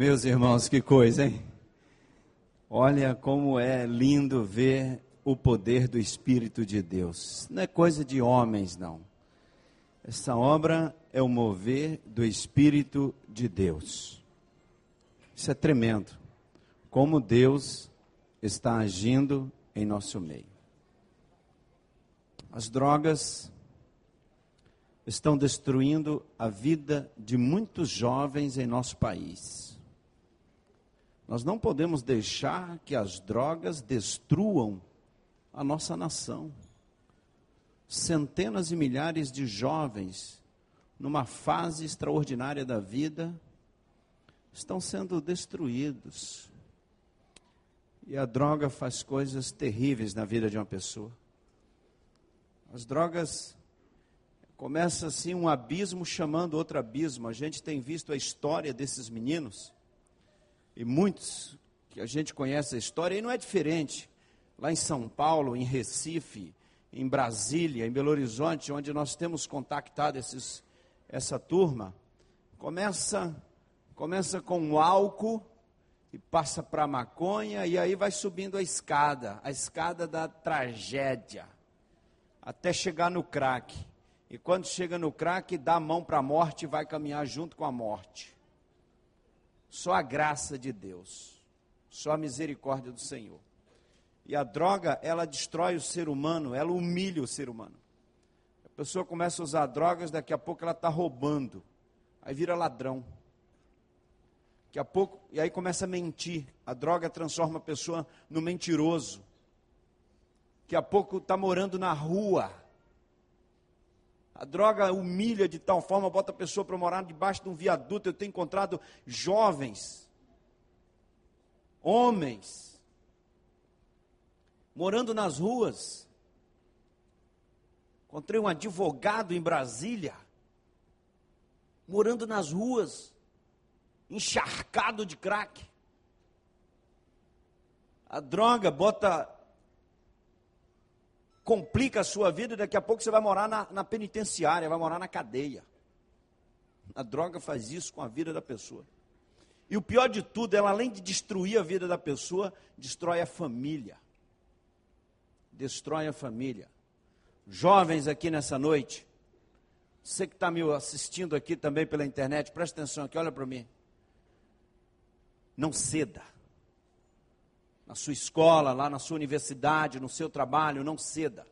Meus irmãos, que coisa, hein? Olha como é lindo ver o poder do Espírito de Deus. Não é coisa de homens, não. Essa obra é o mover do Espírito de Deus. Isso é tremendo. Como Deus está agindo em nosso meio. As drogas estão destruindo a vida de muitos jovens em nosso país. Nós não podemos deixar que as drogas destruam a nossa nação. Centenas e milhares de jovens, numa fase extraordinária da vida, estão sendo destruídos. E a droga faz coisas terríveis na vida de uma pessoa. As drogas começa assim um abismo chamando outro abismo. A gente tem visto a história desses meninos e muitos que a gente conhece a história e não é diferente. Lá em São Paulo, em Recife, em Brasília, em Belo Horizonte, onde nós temos contactado esses, essa turma, começa começa com o álcool e passa para a maconha e aí vai subindo a escada, a escada da tragédia, até chegar no crack. E quando chega no crack, dá a mão para a morte e vai caminhar junto com a morte. Só a graça de Deus, só a misericórdia do Senhor. E a droga, ela destrói o ser humano, ela humilha o ser humano. A pessoa começa a usar drogas, daqui a pouco ela está roubando, aí vira ladrão. Daqui a pouco, e aí começa a mentir. A droga transforma a pessoa no mentiroso. Daqui a pouco está morando na rua. A droga humilha de tal forma, bota a pessoa para morar debaixo de um viaduto. Eu tenho encontrado jovens, homens, morando nas ruas. Encontrei um advogado em Brasília, morando nas ruas, encharcado de crack. A droga bota complica a sua vida e daqui a pouco você vai morar na, na penitenciária, vai morar na cadeia. A droga faz isso com a vida da pessoa. E o pior de tudo, ela além de destruir a vida da pessoa, destrói a família. Destrói a família. Jovens aqui nessa noite, você que está me assistindo aqui também pela internet, presta atenção aqui, olha para mim. Não ceda na sua escola, lá na sua universidade, no seu trabalho, não ceda.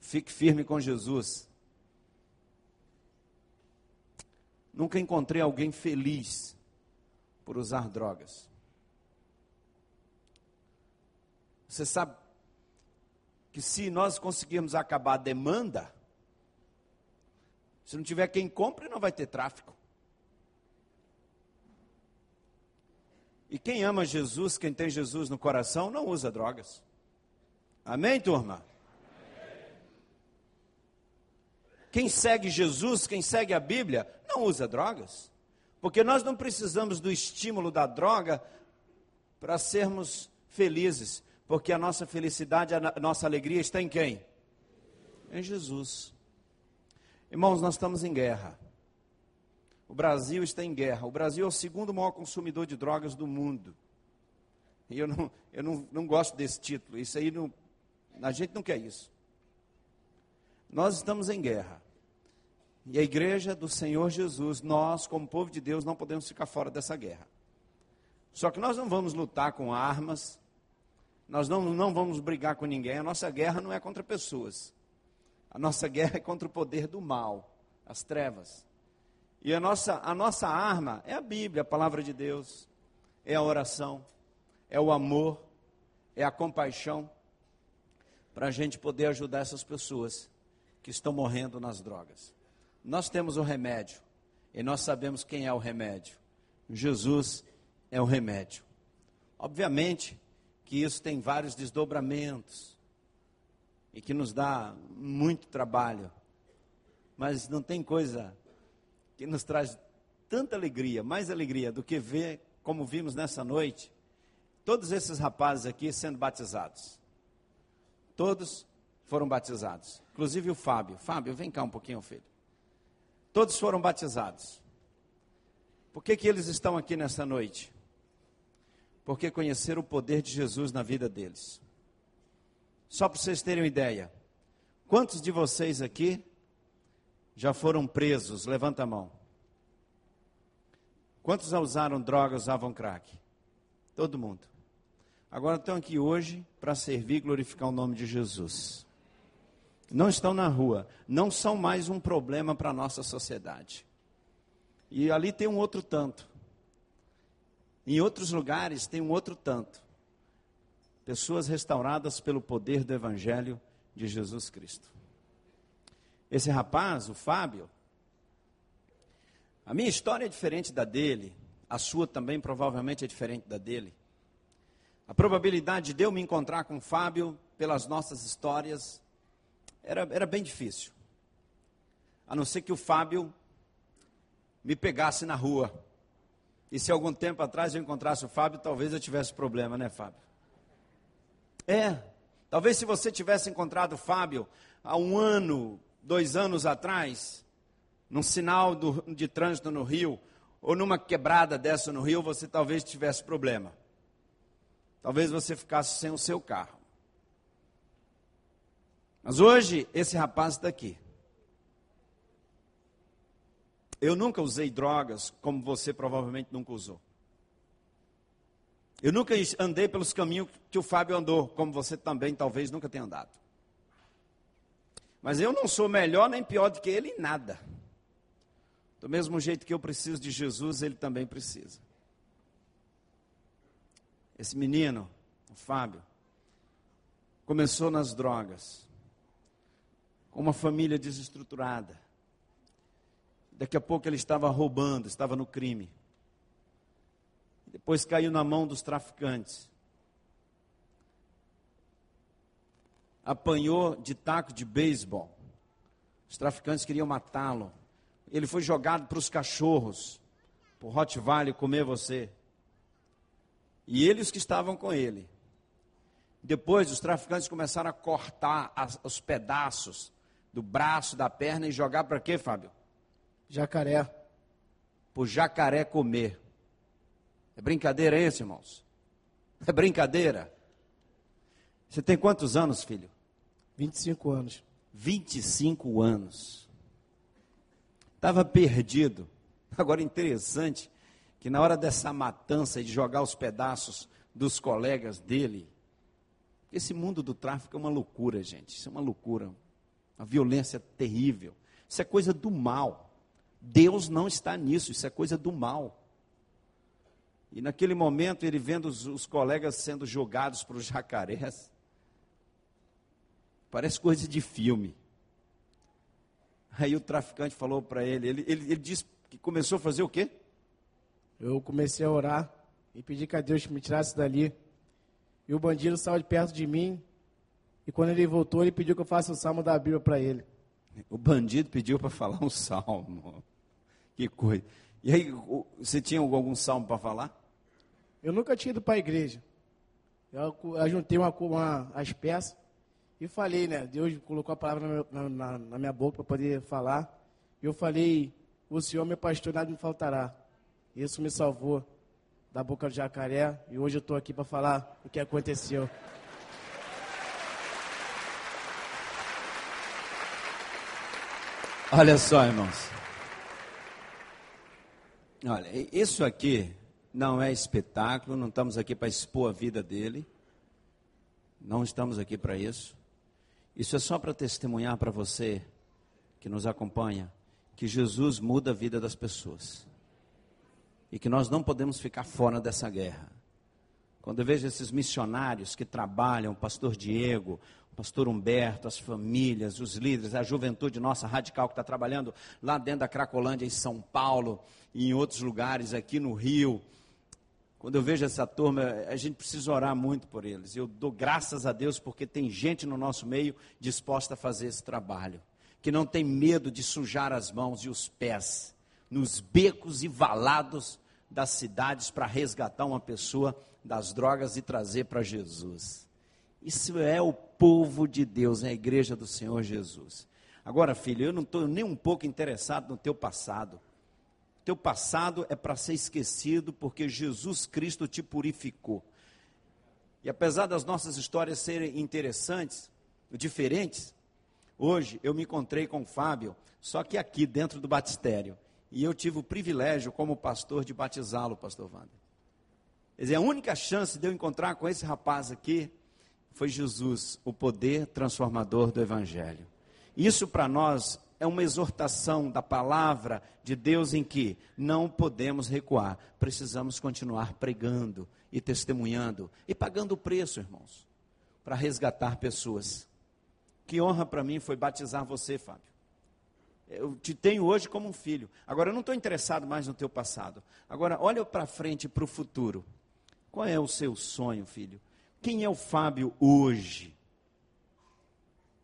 Fique firme com Jesus. Nunca encontrei alguém feliz por usar drogas. Você sabe que se nós conseguirmos acabar a demanda, se não tiver quem compre, não vai ter tráfico. E quem ama Jesus, quem tem Jesus no coração, não usa drogas. Amém, turma? Quem segue Jesus, quem segue a Bíblia, não usa drogas. Porque nós não precisamos do estímulo da droga para sermos felizes. Porque a nossa felicidade, a nossa alegria está em quem? Em Jesus. Irmãos, nós estamos em guerra. O Brasil está em guerra. O Brasil é o segundo maior consumidor de drogas do mundo. E eu não, eu não, não gosto desse título. Isso aí não, a gente não quer isso. Nós estamos em guerra. E a igreja do Senhor Jesus, nós, como povo de Deus, não podemos ficar fora dessa guerra. Só que nós não vamos lutar com armas, nós não, não vamos brigar com ninguém. A nossa guerra não é contra pessoas. A nossa guerra é contra o poder do mal, as trevas. E a nossa, a nossa arma é a Bíblia, a palavra de Deus, é a oração, é o amor, é a compaixão, para a gente poder ajudar essas pessoas que estão morrendo nas drogas. Nós temos o remédio, e nós sabemos quem é o remédio. Jesus é o remédio. Obviamente que isso tem vários desdobramentos, e que nos dá muito trabalho, mas não tem coisa que nos traz tanta alegria, mais alegria do que ver, como vimos nessa noite, todos esses rapazes aqui sendo batizados. Todos foram batizados, inclusive o Fábio. Fábio, vem cá um pouquinho, filho. Todos foram batizados. Por que, que eles estão aqui nessa noite? Porque conheceram o poder de Jesus na vida deles. Só para vocês terem uma ideia. Quantos de vocês aqui já foram presos? Levanta a mão. Quantos usaram drogas, usavam crack? Todo mundo. Agora estão aqui hoje para servir e glorificar o nome de Jesus. Não estão na rua, não são mais um problema para a nossa sociedade. E ali tem um outro tanto. Em outros lugares tem um outro tanto. Pessoas restauradas pelo poder do Evangelho de Jesus Cristo. Esse rapaz, o Fábio, a minha história é diferente da dele, a sua também provavelmente é diferente da dele. A probabilidade de eu me encontrar com o Fábio pelas nossas histórias era, era bem difícil. A não ser que o Fábio me pegasse na rua. E se algum tempo atrás eu encontrasse o Fábio, talvez eu tivesse problema, né, Fábio? É. Talvez se você tivesse encontrado o Fábio há um ano, dois anos atrás, num sinal do, de trânsito no Rio, ou numa quebrada dessa no Rio, você talvez tivesse problema. Talvez você ficasse sem o seu carro. Mas hoje, esse rapaz está aqui. Eu nunca usei drogas como você provavelmente nunca usou. Eu nunca andei pelos caminhos que o Fábio andou, como você também talvez nunca tenha andado. Mas eu não sou melhor nem pior do que ele em nada. Do mesmo jeito que eu preciso de Jesus, ele também precisa. Esse menino, o Fábio, começou nas drogas, com uma família desestruturada Daqui a pouco ele estava roubando, estava no crime. Depois caiu na mão dos traficantes. Apanhou de taco de beisebol. Os traficantes queriam matá-lo. Ele foi jogado para os cachorros, para o Rottweiler comer você. E eles que estavam com ele. Depois os traficantes começaram a cortar as, os pedaços do braço, da perna e jogar para quê, Fábio? Jacaré. Para o jacaré comer. É brincadeira isso, irmãos? É brincadeira. Você tem quantos anos, filho? 25 anos. 25 anos. Estava perdido. Agora interessante que na hora dessa matança de jogar os pedaços dos colegas dele, esse mundo do tráfico é uma loucura, gente. Isso é uma loucura. Uma violência terrível. Isso é coisa do mal. Deus não está nisso, isso é coisa do mal. E naquele momento, ele vendo os, os colegas sendo jogados para os jacarés, parece coisa de filme. Aí o traficante falou para ele, ele, ele, ele disse que começou a fazer o quê? Eu comecei a orar e pedi que a Deus me tirasse dali. E o bandido saiu de perto de mim. E quando ele voltou, ele pediu que eu faça o salmo da Bíblia para ele. O bandido pediu para falar um salmo. Que coisa. E aí, você tinha algum salmo para falar? Eu nunca tinha ido para a igreja. Eu, juntei uma, uma, as peças e falei, né? Deus colocou a palavra na, na, na minha boca para poder falar. E eu falei: O Senhor, meu pastor, nada me faltará. Isso me salvou da boca do jacaré. E hoje eu estou aqui para falar o que aconteceu. Olha só, irmãos. Olha, isso aqui não é espetáculo, não estamos aqui para expor a vida dele. Não estamos aqui para isso. Isso é só para testemunhar para você que nos acompanha que Jesus muda a vida das pessoas. E que nós não podemos ficar fora dessa guerra. Quando eu vejo esses missionários que trabalham, o pastor Diego, o pastor Humberto, as famílias, os líderes, a juventude nossa radical que está trabalhando lá dentro da Cracolândia, em São Paulo, e em outros lugares, aqui no Rio. Quando eu vejo essa turma, a gente precisa orar muito por eles. Eu dou graças a Deus porque tem gente no nosso meio disposta a fazer esse trabalho, que não tem medo de sujar as mãos e os pés nos becos e valados das cidades para resgatar uma pessoa das drogas e trazer para Jesus. Isso é o povo de Deus, é a igreja do Senhor Jesus. Agora, filho, eu não estou nem um pouco interessado no teu passado teu passado é para ser esquecido, porque Jesus Cristo te purificou. E apesar das nossas histórias serem interessantes, diferentes, hoje eu me encontrei com o Fábio, só que aqui dentro do batistério. E eu tive o privilégio, como pastor, de batizá-lo, pastor Wander. Quer dizer, a única chance de eu encontrar com esse rapaz aqui foi Jesus, o poder transformador do Evangelho. Isso para nós é uma exortação da palavra de Deus em que não podemos recuar, precisamos continuar pregando e testemunhando e pagando o preço, irmãos, para resgatar pessoas. Que honra para mim foi batizar você, Fábio. Eu te tenho hoje como um filho. Agora, eu não estou interessado mais no teu passado. Agora, olha para frente, para o futuro. Qual é o seu sonho, filho? Quem é o Fábio hoje?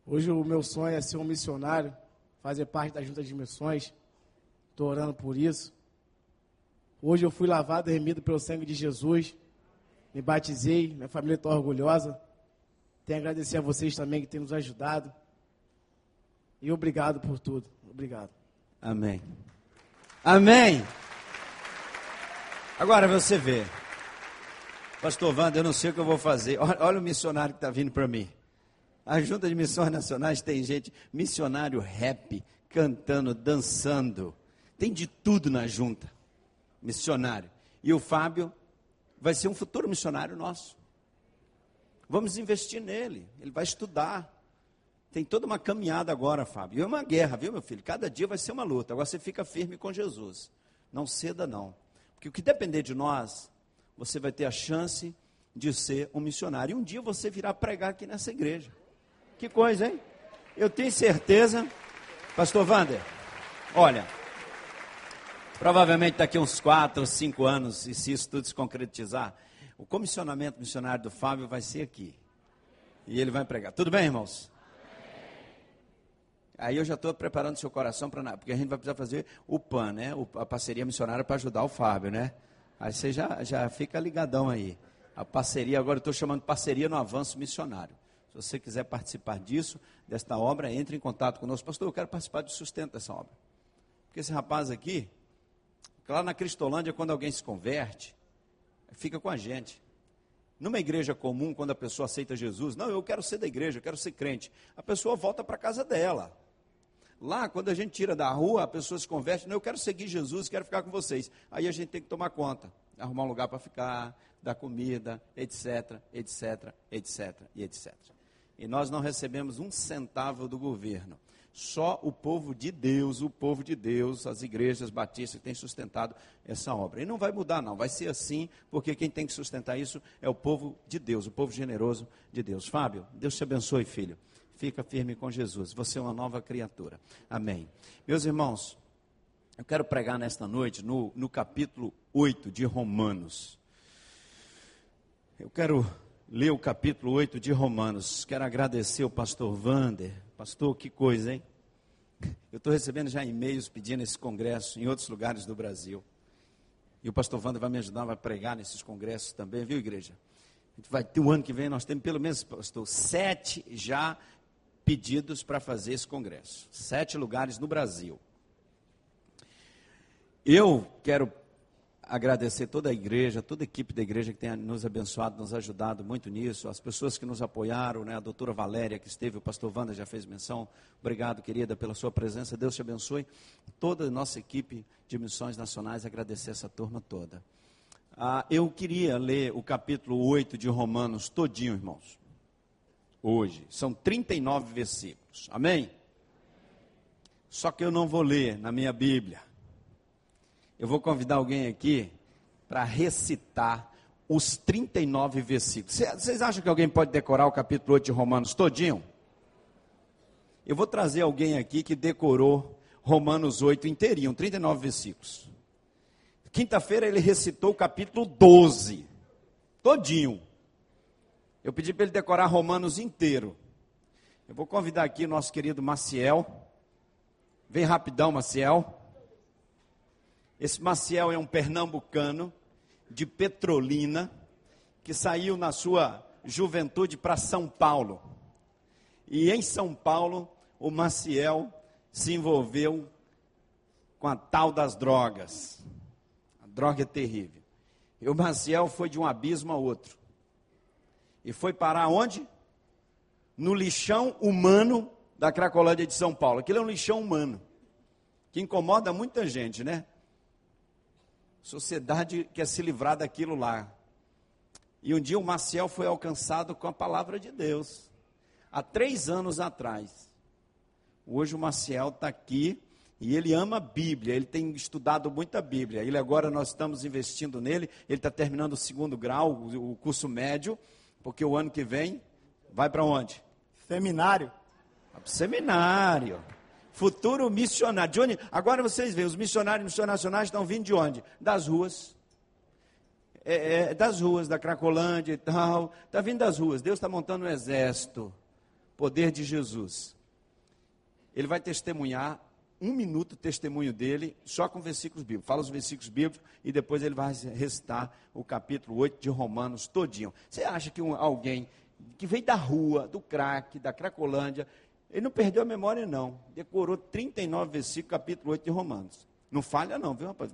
Hoje o meu sonho é ser um missionário, fazer parte da junta de missões. Estou orando por isso. Hoje eu fui lavado e remido pelo sangue de Jesus. Me batizei, minha família está orgulhosa. Tenho a agradecer a vocês também que têm nos ajudado. E obrigado por tudo. Obrigado. Amém. Amém. Agora você vê. Pastor Wanda, eu não sei o que eu vou fazer. Olha, olha o missionário que está vindo para mim. A Junta de Missões Nacionais tem gente, missionário rap, cantando, dançando. Tem de tudo na junta. Missionário. E o Fábio vai ser um futuro missionário nosso. Vamos investir nele. Ele vai estudar. Tem toda uma caminhada agora, Fábio. E é uma guerra, viu, meu filho? Cada dia vai ser uma luta. Agora você fica firme com Jesus. Não ceda, não. Porque o que depender de nós, você vai ter a chance de ser um missionário. E um dia você virá pregar aqui nessa igreja. Que coisa, hein? Eu tenho certeza, Pastor Wander, olha, provavelmente daqui uns quatro, cinco anos, e se isso tudo se concretizar, o comissionamento missionário do Fábio vai ser aqui. E ele vai pregar. Tudo bem, irmãos? Aí eu já estou preparando seu coração para porque a gente vai precisar fazer o PAN, né? a parceria missionária para ajudar o Fábio, né? Aí você já, já fica ligadão aí. A parceria, agora eu estou chamando de parceria no avanço missionário. Se você quiser participar disso, desta obra, entre em contato conosco. Pastor, eu quero participar do sustento dessa obra. Porque esse rapaz aqui, lá na Cristolândia, quando alguém se converte, fica com a gente. Numa igreja comum, quando a pessoa aceita Jesus, não, eu quero ser da igreja, eu quero ser crente. A pessoa volta para casa dela. Lá, quando a gente tira da rua, a pessoa se converte, não, eu quero seguir Jesus, quero ficar com vocês. Aí a gente tem que tomar conta, arrumar um lugar para ficar, dar comida, etc, etc, etc e etc. E nós não recebemos um centavo do governo. Só o povo de Deus, o povo de Deus, as igrejas batistas têm sustentado essa obra. E não vai mudar, não. Vai ser assim, porque quem tem que sustentar isso é o povo de Deus, o povo generoso de Deus. Fábio, Deus te abençoe, filho. Fica firme com Jesus. Você é uma nova criatura. Amém. Meus irmãos, eu quero pregar nesta noite no, no capítulo 8 de Romanos. Eu quero ler o capítulo 8 de Romanos. Quero agradecer o pastor Vander. Pastor, que coisa, hein? Eu estou recebendo já e-mails pedindo esse congresso em outros lugares do Brasil. E o pastor Wander vai me ajudar, vai pregar nesses congressos também, viu, igreja? A gente vai ter o ano que vem, nós temos pelo menos, pastor, sete já pedidos para fazer esse congresso. Sete lugares no Brasil. Eu quero agradecer toda a igreja, toda a equipe da igreja que tem nos abençoado, nos ajudado muito nisso, as pessoas que nos apoiaram, né, a doutora Valéria que esteve, o pastor Wanda já fez menção, obrigado querida pela sua presença, Deus te abençoe, toda a nossa equipe de missões nacionais, agradecer essa turma toda. Ah, eu queria ler o capítulo 8 de Romanos todinho, irmãos, hoje, são 39 versículos, amém? Só que eu não vou ler na minha Bíblia, eu vou convidar alguém aqui para recitar os 39 versículos. Vocês acham que alguém pode decorar o capítulo 8 de Romanos todinho? Eu vou trazer alguém aqui que decorou Romanos 8 inteirinho, 39 versículos. Quinta-feira ele recitou o capítulo 12, todinho. Eu pedi para ele decorar Romanos inteiro. Eu vou convidar aqui nosso querido Maciel. Vem rapidão, Maciel. Esse Maciel é um pernambucano de Petrolina que saiu na sua juventude para São Paulo. E em São Paulo, o Maciel se envolveu com a tal das drogas. A droga é terrível. E o Maciel foi de um abismo a outro. E foi parar onde? No lixão humano da Cracolândia de São Paulo. Aquilo é um lixão humano, que incomoda muita gente, né? Sociedade quer se livrar daquilo lá. E um dia o Maciel foi alcançado com a palavra de Deus. Há três anos atrás. Hoje o Maciel está aqui e ele ama a Bíblia, ele tem estudado muita Bíblia. Ele agora nós estamos investindo nele, ele está terminando o segundo grau, o curso médio, porque o ano que vem vai para onde? Seminário. Seminário. Futuro missionário. De onde? Agora vocês veem, os missionários e missionários nacionais estão vindo de onde? Das ruas. É, é, das ruas, da Cracolândia e tal. Está vindo das ruas. Deus está montando um exército. Poder de Jesus. Ele vai testemunhar um minuto o testemunho dele, só com versículos bíblicos. Fala os versículos bíblicos e depois ele vai recitar o capítulo 8 de Romanos todinho. Você acha que um, alguém que veio da rua, do crack, da Cracolândia, ele não perdeu a memória, não. Decorou 39 versículos, capítulo 8 de Romanos. Não falha, não, viu, rapaz?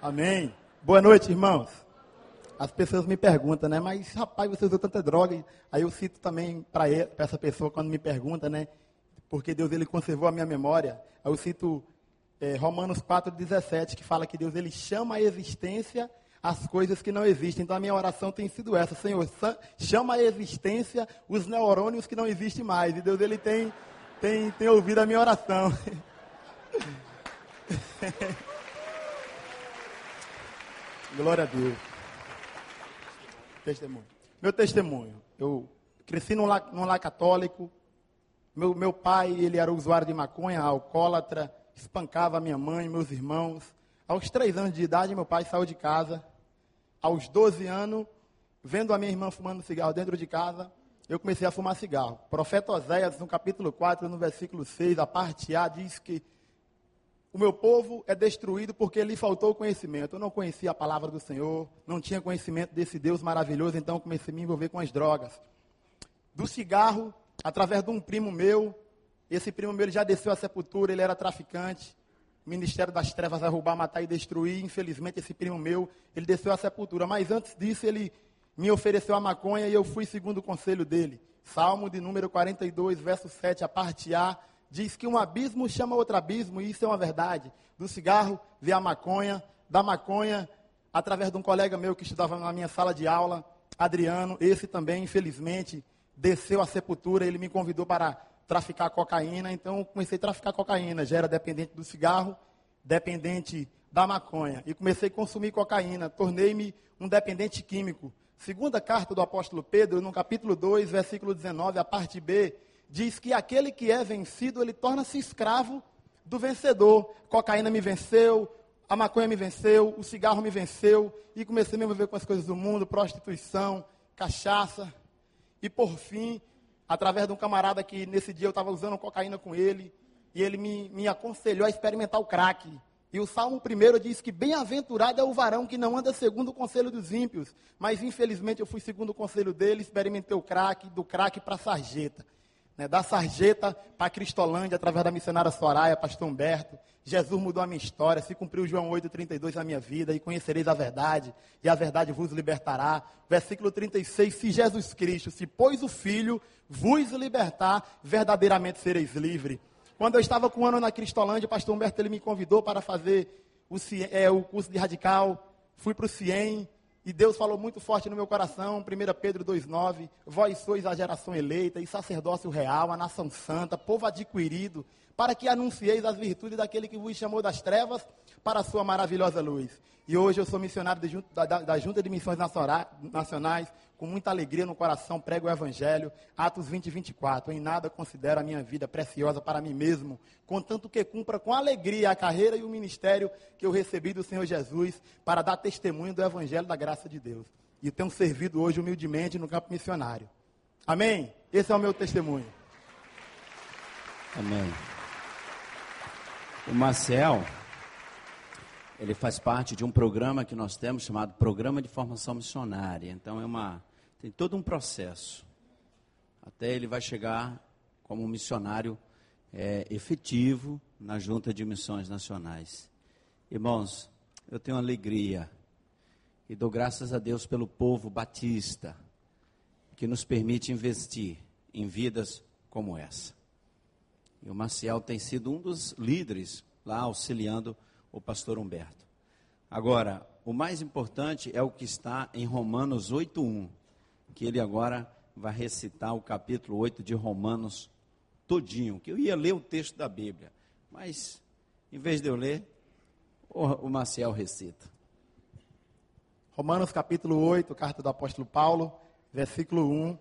Amém. Boa noite, irmãos. As pessoas me perguntam, né? Mas, rapaz, você usou tanta droga. Aí eu cito também para essa pessoa, quando me pergunta, né? Porque Deus ele conservou a minha memória. Aí eu cito é, Romanos 4,17, que fala que Deus ele chama a existência as coisas que não existem. Então a minha oração tem sido essa, Senhor, chama a existência os neurônios que não existem mais. E Deus ele tem tem, tem ouvido a minha oração. Glória a Deus. Testemunho. Meu testemunho. Eu cresci num lar, num lar católico. Meu, meu pai, ele era usuário de maconha, alcoólatra, espancava minha mãe, meus irmãos. Aos três anos de idade, meu pai saiu de casa. Aos 12 anos, vendo a minha irmã fumando cigarro dentro de casa, eu comecei a fumar cigarro. Profeta Oséias, no capítulo 4, no versículo 6, a parte A, diz que o meu povo é destruído porque lhe faltou conhecimento. Eu não conhecia a palavra do Senhor, não tinha conhecimento desse Deus maravilhoso, então comecei a me envolver com as drogas. Do cigarro, através de um primo meu, esse primo meu já desceu à sepultura, ele era traficante. Ministério das Trevas vai roubar, matar e destruir. Infelizmente, esse primo meu, ele desceu à sepultura. Mas antes disso, ele me ofereceu a maconha e eu fui segundo o conselho dele. Salmo de número 42, verso 7, a parte A, diz que um abismo chama outro abismo, e isso é uma verdade. Do cigarro vê a maconha, da maconha, através de um colega meu que estudava na minha sala de aula, Adriano, esse também, infelizmente, desceu à sepultura, ele me convidou para traficar cocaína, então comecei a traficar cocaína. Já era dependente do cigarro, dependente da maconha. E comecei a consumir cocaína. Tornei-me um dependente químico. Segunda carta do apóstolo Pedro, no capítulo 2, versículo 19, a parte B, diz que aquele que é vencido, ele torna-se escravo do vencedor. Cocaína me venceu, a maconha me venceu, o cigarro me venceu, e comecei a me envolver com as coisas do mundo, prostituição, cachaça. E por fim, através de um camarada que nesse dia eu estava usando cocaína com ele, e ele me, me aconselhou a experimentar o crack. E o Salmo 1 diz que bem-aventurado é o varão que não anda segundo o conselho dos ímpios. Mas infelizmente eu fui segundo o conselho dele, experimentei o crack, do crack para a sarjeta. Né, da sarjeta para Cristolândia, através da missionária Soraya, pastor Humberto. Jesus mudou a minha história, se cumpriu João 8,32 na minha vida, e conhecereis a verdade, e a verdade vos libertará. Versículo 36, se Jesus Cristo, se pois o Filho vos libertar, verdadeiramente sereis livres. Quando eu estava com um ano na Cristolândia, pastor Humberto ele me convidou para fazer o, é, o curso de radical. Fui para o CIEM, e Deus falou muito forte no meu coração, 1 Pedro 2,9, vós sois a geração eleita e sacerdócio real, a nação santa, povo adquirido, para que anuncieis as virtudes daquele que vos chamou das trevas para a sua maravilhosa luz. E hoje eu sou missionário de, da, da, Junta de Missões Nacionais, com muita alegria no coração, prego o Evangelho. Atos 20 e 24. Em nada considero a minha vida preciosa para mim mesmo, contanto que cumpra com alegria a carreira e o ministério que eu recebi do Senhor Jesus para dar testemunho do Evangelho da graça de Deus. E tenho servido hoje humildemente no campo missionário. Amém? Esse é o meu testemunho. Amém. O Marcel, ele faz parte de um programa que nós temos chamado Programa de Formação Missionária. Então é uma tem todo um processo até ele vai chegar como um missionário é, efetivo na Junta de Missões Nacionais. Irmãos, eu tenho alegria e dou graças a Deus pelo povo batista que nos permite investir em vidas como essa. E o Maciel tem sido um dos líderes lá auxiliando o pastor Humberto. Agora, o mais importante é o que está em Romanos 8:1, que ele agora vai recitar o capítulo 8 de Romanos todinho, que eu ia ler o texto da Bíblia, mas em vez de eu ler, o Maciel recita. Romanos capítulo 8, carta do apóstolo Paulo, versículo 1,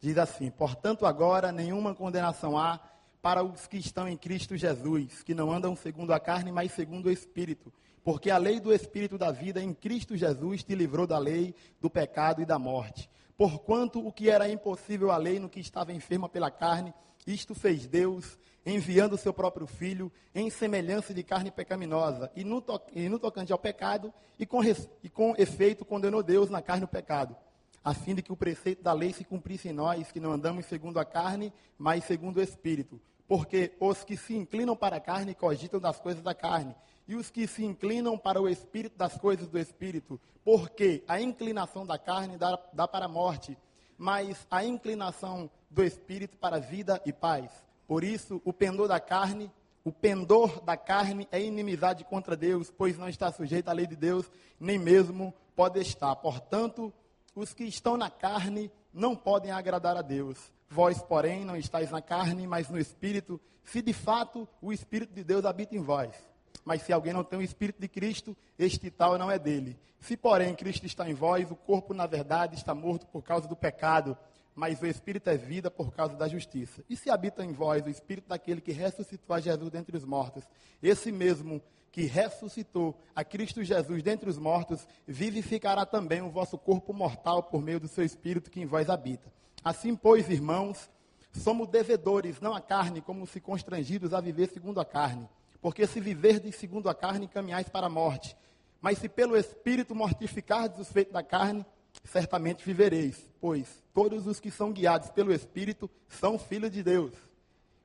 diz assim: Portanto, agora nenhuma condenação há para os que estão em Cristo Jesus, que não andam segundo a carne, mas segundo o Espírito. Porque a lei do Espírito da vida em Cristo Jesus te livrou da lei, do pecado e da morte. Porquanto o que era impossível à lei no que estava enferma pela carne, isto fez Deus, enviando o seu próprio Filho em semelhança de carne pecaminosa, e no, to e no tocante ao pecado, e com, e com efeito condenou Deus na carne o pecado, a fim de que o preceito da lei se cumprisse em nós, que não andamos segundo a carne, mas segundo o Espírito. Porque os que se inclinam para a carne cogitam das coisas da carne, e os que se inclinam para o Espírito das coisas do Espírito. Porque a inclinação da carne dá, dá para a morte, mas a inclinação do Espírito para a vida e paz. Por isso, o pendor da carne, o pendor da carne é inimizade contra Deus, pois não está sujeito à lei de Deus, nem mesmo pode estar. Portanto, os que estão na carne não podem agradar a Deus. Vós, porém, não estáis na carne, mas no Espírito, se de fato o Espírito de Deus habita em vós. Mas se alguém não tem o Espírito de Cristo, este tal não é dele. Se, porém, Cristo está em vós, o corpo, na verdade, está morto por causa do pecado, mas o Espírito é vida por causa da justiça. E se habita em vós o Espírito daquele que ressuscitou a Jesus dentre os mortos, esse mesmo que ressuscitou a Cristo Jesus dentre os mortos, vivificará também o vosso corpo mortal por meio do seu Espírito que em vós habita. Assim, pois, irmãos, somos devedores, não a carne, como se constrangidos a viver segundo a carne. Porque se viverdes segundo a carne, caminhais para a morte. Mas se pelo Espírito mortificardes os feitos da carne, certamente vivereis, pois todos os que são guiados pelo Espírito são filhos de Deus.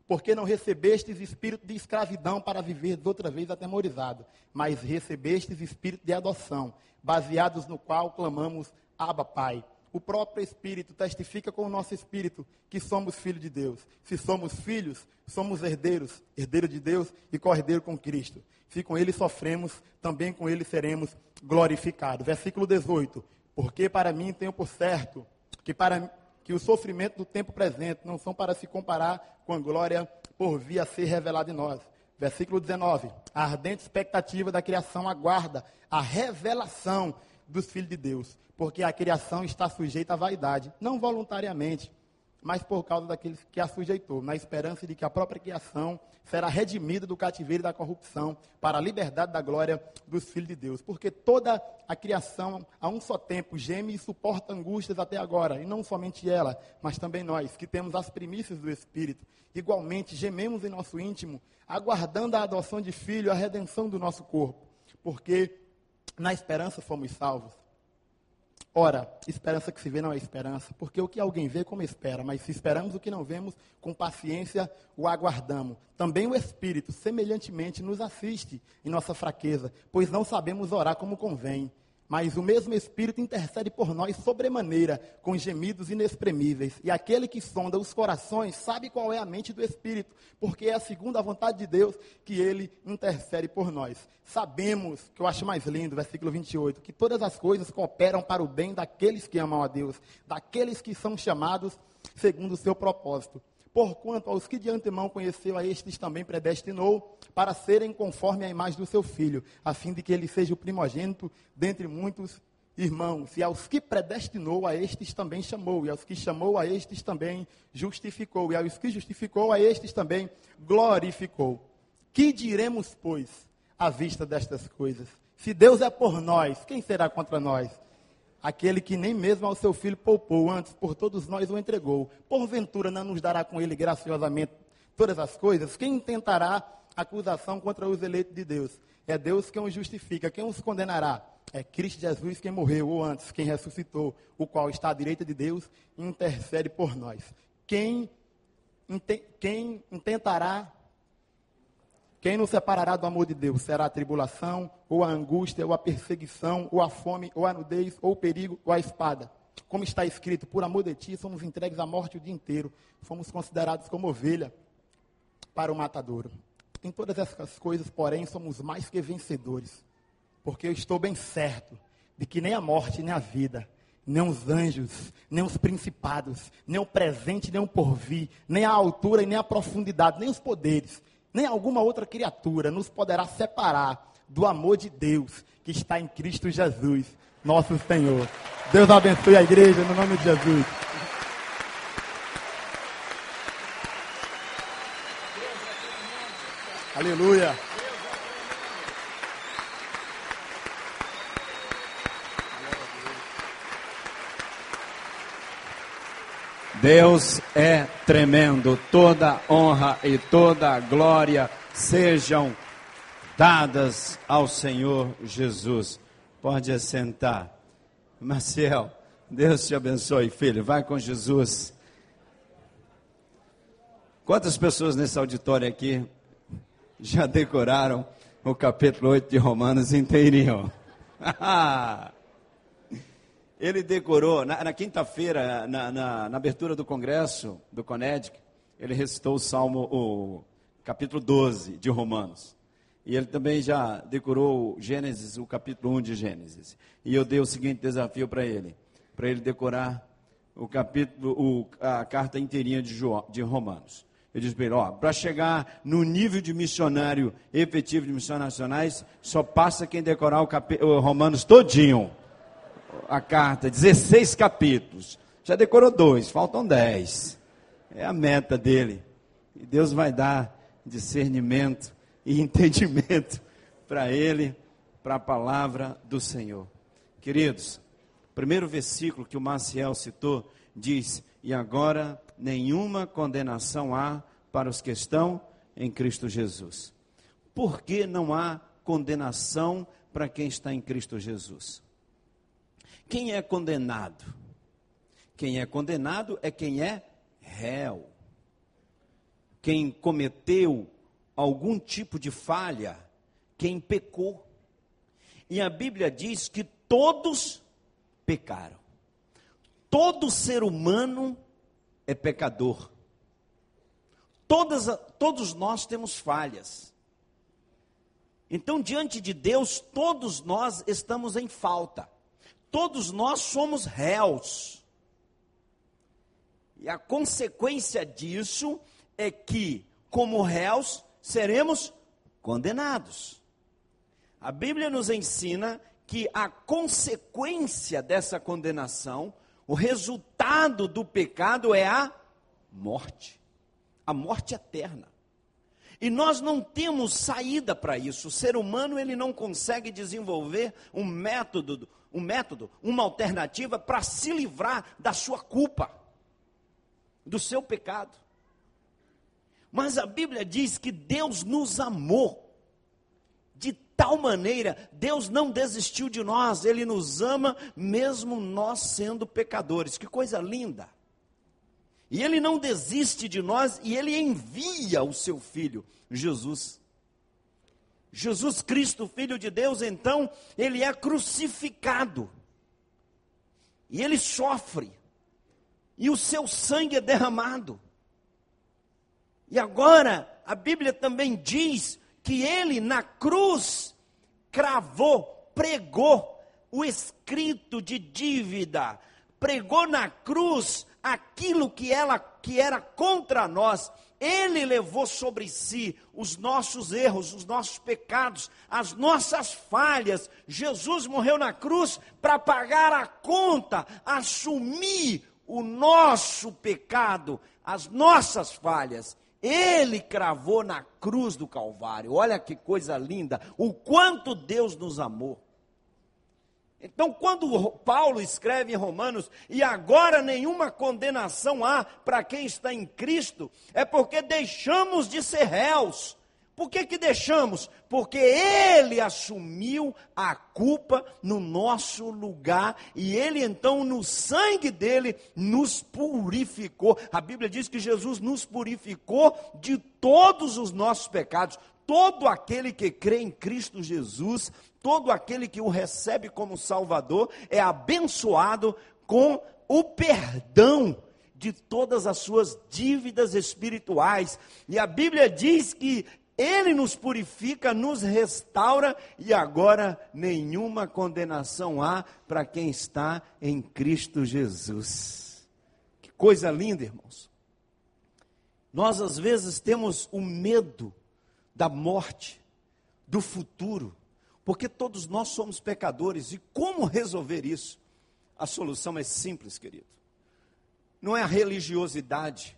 Porque não recebestes espírito de escravidão para viver outra vez atemorizado, mas recebestes espírito de adoção, baseados no qual clamamos Abba, Pai. O próprio Espírito testifica com o nosso espírito que somos filhos de Deus. Se somos filhos, somos herdeiros, herdeiro de Deus e co-herdeiro com Cristo. Se com ele sofremos, também com ele seremos glorificados. Versículo 18. Porque para mim tenho por certo que, para, que o sofrimento do tempo presente não são para se comparar com a glória por vir a ser revelada em nós. Versículo 19. A ardente expectativa da criação aguarda a revelação dos filhos de Deus, porque a criação está sujeita à vaidade, não voluntariamente, mas por causa daqueles que a sujeitou, na esperança de que a própria criação será redimida do cativeiro e da corrupção para a liberdade da glória dos filhos de Deus. Porque toda a criação, a um só tempo, geme e suporta angústias até agora, e não somente ela, mas também nós, que temos as primícias do Espírito. Igualmente, gememos em nosso íntimo, aguardando a adoção de filho, a redenção do nosso corpo. Porque na esperança fomos salvos. Ora, esperança que se vê não é esperança, porque o que alguém vê como espera, mas se esperamos o que não vemos, com paciência o aguardamos. Também o Espírito, semelhantemente, nos assiste em nossa fraqueza, pois não sabemos orar como convém. Mas o mesmo Espírito intercede por nós sobremaneira, com gemidos inexprimíveis. E aquele que sonda os corações sabe qual é a mente do Espírito, porque é a segunda vontade de Deus que ele intercede por nós. Sabemos, que eu acho mais lindo, versículo 28, que todas as coisas cooperam para o bem daqueles que amam a Deus, daqueles que são chamados segundo o seu propósito. Porquanto aos que de antemão conheceu, a estes também predestinou para serem conforme a imagem do seu filho, a fim de que ele seja o primogênito dentre muitos irmãos. E aos que predestinou, a estes também chamou, e aos que chamou, a estes também justificou, e aos que justificou, a estes também glorificou. Que diremos, pois, à vista destas coisas? Se Deus é por nós, quem será contra nós? Aquele que nem mesmo ao seu filho poupou, antes por todos nós o entregou. Porventura não nos dará com ele graciosamente todas as coisas? Quem intentará acusação contra os eleitos de Deus? É Deus quem os justifica. Quem os condenará? É Cristo Jesus quem morreu, ou antes, quem ressuscitou, o qual está à direita de Deus e intercede por nós. Quem, quem intentará Quem nos separará do amor de Deus? Será a tribulação, ou a angústia, ou a perseguição, ou a fome, ou a nudez, ou o perigo, ou a espada? Como está escrito, por amor de ti somos entregues à morte o dia inteiro, fomos considerados como ovelha para o matadouro. Em todas essas coisas, porém, somos mais que vencedores, porque eu estou bem certo de que nem a morte, nem a vida, nem os anjos, nem os principados, nem o presente, nem o porvir, nem a altura e nem a profundidade, nem os poderes, nem alguma outra criatura nos poderá separar do amor de Deus que está em Cristo Jesus, nosso Senhor. Deus abençoe a igreja no nome de Jesus. Aleluia. Deus é tremendo, toda honra e toda glória sejam dadas ao Senhor Jesus. Pode assentar. Marcel, Deus te abençoe, filho. Vai com Jesus. Quantas pessoas nesse auditório aqui já decoraram o capítulo 8 de Romanos inteirinho? Ele decorou, na, na quinta-feira, na, na, na, abertura do congresso do Conedic, ele recitou o Salmo, o capítulo 12 de Romanos. E ele também já decorou Gênesis, o capítulo 1 de Gênesis. E eu dei o seguinte desafio para ele, para ele decorar o capítulo, o, a carta inteirinha de, jo, de Romanos. Eu disse para ele, ó, para chegar no nível de missionário efetivo de missões nacionais, só passa quem decorar o, cap, o Romanos todinho a carta, 16 capítulos. Já decorou dois, faltam dez. É a meta dele. E Deus vai dar discernimento e entendimento para ele, para a palavra do Senhor. Queridos, primeiro versículo que o Maciel citou diz: E agora nenhuma condenação há para os que estão em Cristo Jesus. Por que não há condenação para quem está em Cristo Jesus? Quem é condenado? Quem é condenado é quem é réu. Quem cometeu algum tipo de falha, quem pecou. E a Bíblia diz que todos pecaram. Todo ser humano é pecador. Todas, todos nós temos falhas. Então, diante de Deus, todos nós estamos em falta. Todos nós somos réus. E a consequência disso é que, como réus, seremos condenados. A Bíblia nos ensina que a consequência dessa condenação, o resultado do pecado é a morte, a morte eterna. E nós não temos saída para isso. O ser humano ele não consegue desenvolver um método, um método, uma alternativa para se livrar da sua culpa, do seu pecado. Mas a Bíblia diz que Deus nos amou de tal maneira, Deus não desistiu de nós, Ele nos ama mesmo nós sendo pecadores. Que coisa linda! E ele não desiste de nós e ele envia o seu filho, Jesus. Jesus Cristo, Filho de Deus, então, ele é crucificado. E ele sofre. E o seu sangue é derramado. E agora, a Bíblia também diz que ele na cruz cravou, pregou o escrito de dívida, pregou na cruz aquilo que, ela, que era contra nós, ele levou sobre si os nossos erros, os nossos pecados, as nossas falhas. Jesus morreu na cruz para pagar a conta, assumir o nosso pecado, as nossas falhas. Ele cravou na cruz do Calvário. Olha que coisa linda, o quanto Deus nos amou. Então, quando Paulo escreve em Romanos, e agora nenhuma condenação há para quem está em Cristo, é porque deixamos de ser réus. Por que, que deixamos? Porque Ele assumiu a culpa no nosso lugar e Ele então, no sangue dele, nos purificou. A Bíblia diz que Jesus nos purificou de todos os nossos pecados, todo aquele que crê em Cristo Jesus, todo aquele que o recebe como Salvador, é abençoado com o perdão de todas as suas dívidas espirituais. E a Bíblia diz que ele nos purifica, nos restaura e agora nenhuma condenação há para quem está em Cristo Jesus. Que coisa linda, irmãos. Nós às vezes temos o medo da morte, do futuro, porque todos nós somos pecadores. E como resolver isso? A solução é simples, querido. Não é a religiosidade,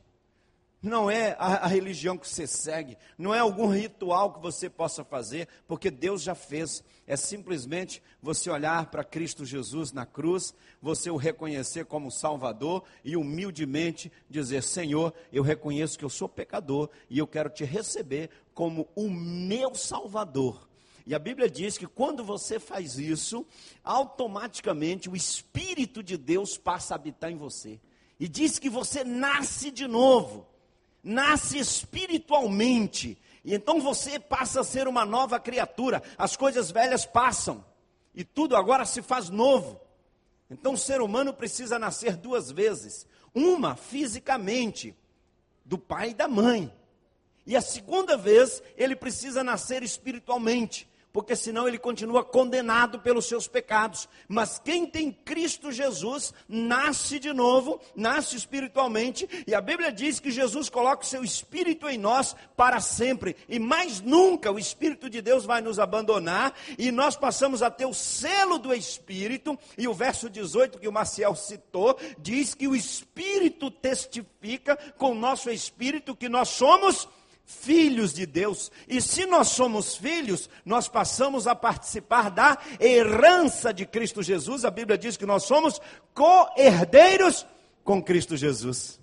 não é a, a, religião que você segue, não é algum ritual que você possa fazer, porque Deus já fez. É simplesmente você olhar para Cristo Jesus na cruz, você o reconhecer como Salvador e humildemente dizer: Senhor, eu reconheço que eu sou pecador e eu quero te receber como o meu Salvador. E a Bíblia diz que quando você faz isso, automaticamente o Espírito de Deus passa a habitar em você. E diz que você nasce de novo nasce espiritualmente. E então você passa a ser uma nova criatura. As coisas velhas passam e tudo agora se faz novo. Então o ser humano precisa nascer duas vezes: uma fisicamente, do pai e da mãe, e a segunda vez ele precisa nascer espiritualmente porque senão ele continua condenado pelos seus pecados. Mas quem tem Cristo Jesus nasce de novo, nasce espiritualmente, e a Bíblia diz que Jesus coloca o seu espírito em nós para sempre, e mais nunca o espírito de Deus vai nos abandonar, e nós passamos a ter o selo do espírito, e o verso 18 que o Maciel citou diz que o espírito testifica com o nosso espírito que nós somos filhos de Deus. E se nós somos filhos, nós passamos a participar da herança de Cristo Jesus. A Bíblia diz que nós somos co-herdeiros com Cristo Jesus.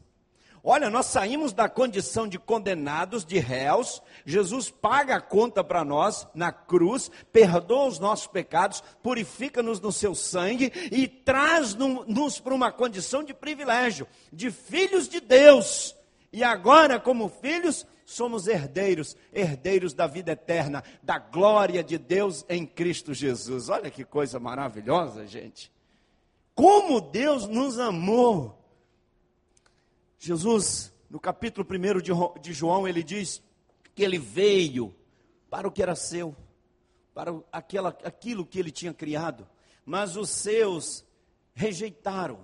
Olha, nós saímos da condição de condenados, de réus. Jesus paga a conta para nós na cruz, perdoa os nossos pecados, purifica-nos no seu sangue e traz-nos para uma condição de privilégio, de filhos de Deus. E agora, como filhos, somos herdeiros, herdeiros da vida eterna, da glória de Deus em Cristo Jesus. Olha que coisa maravilhosa, gente. Como Deus nos amou. Jesus, no capítulo 1 de João, ele diz que ele veio para o que era seu, para aquela, aquilo que ele tinha criado, mas os seus rejeitaram.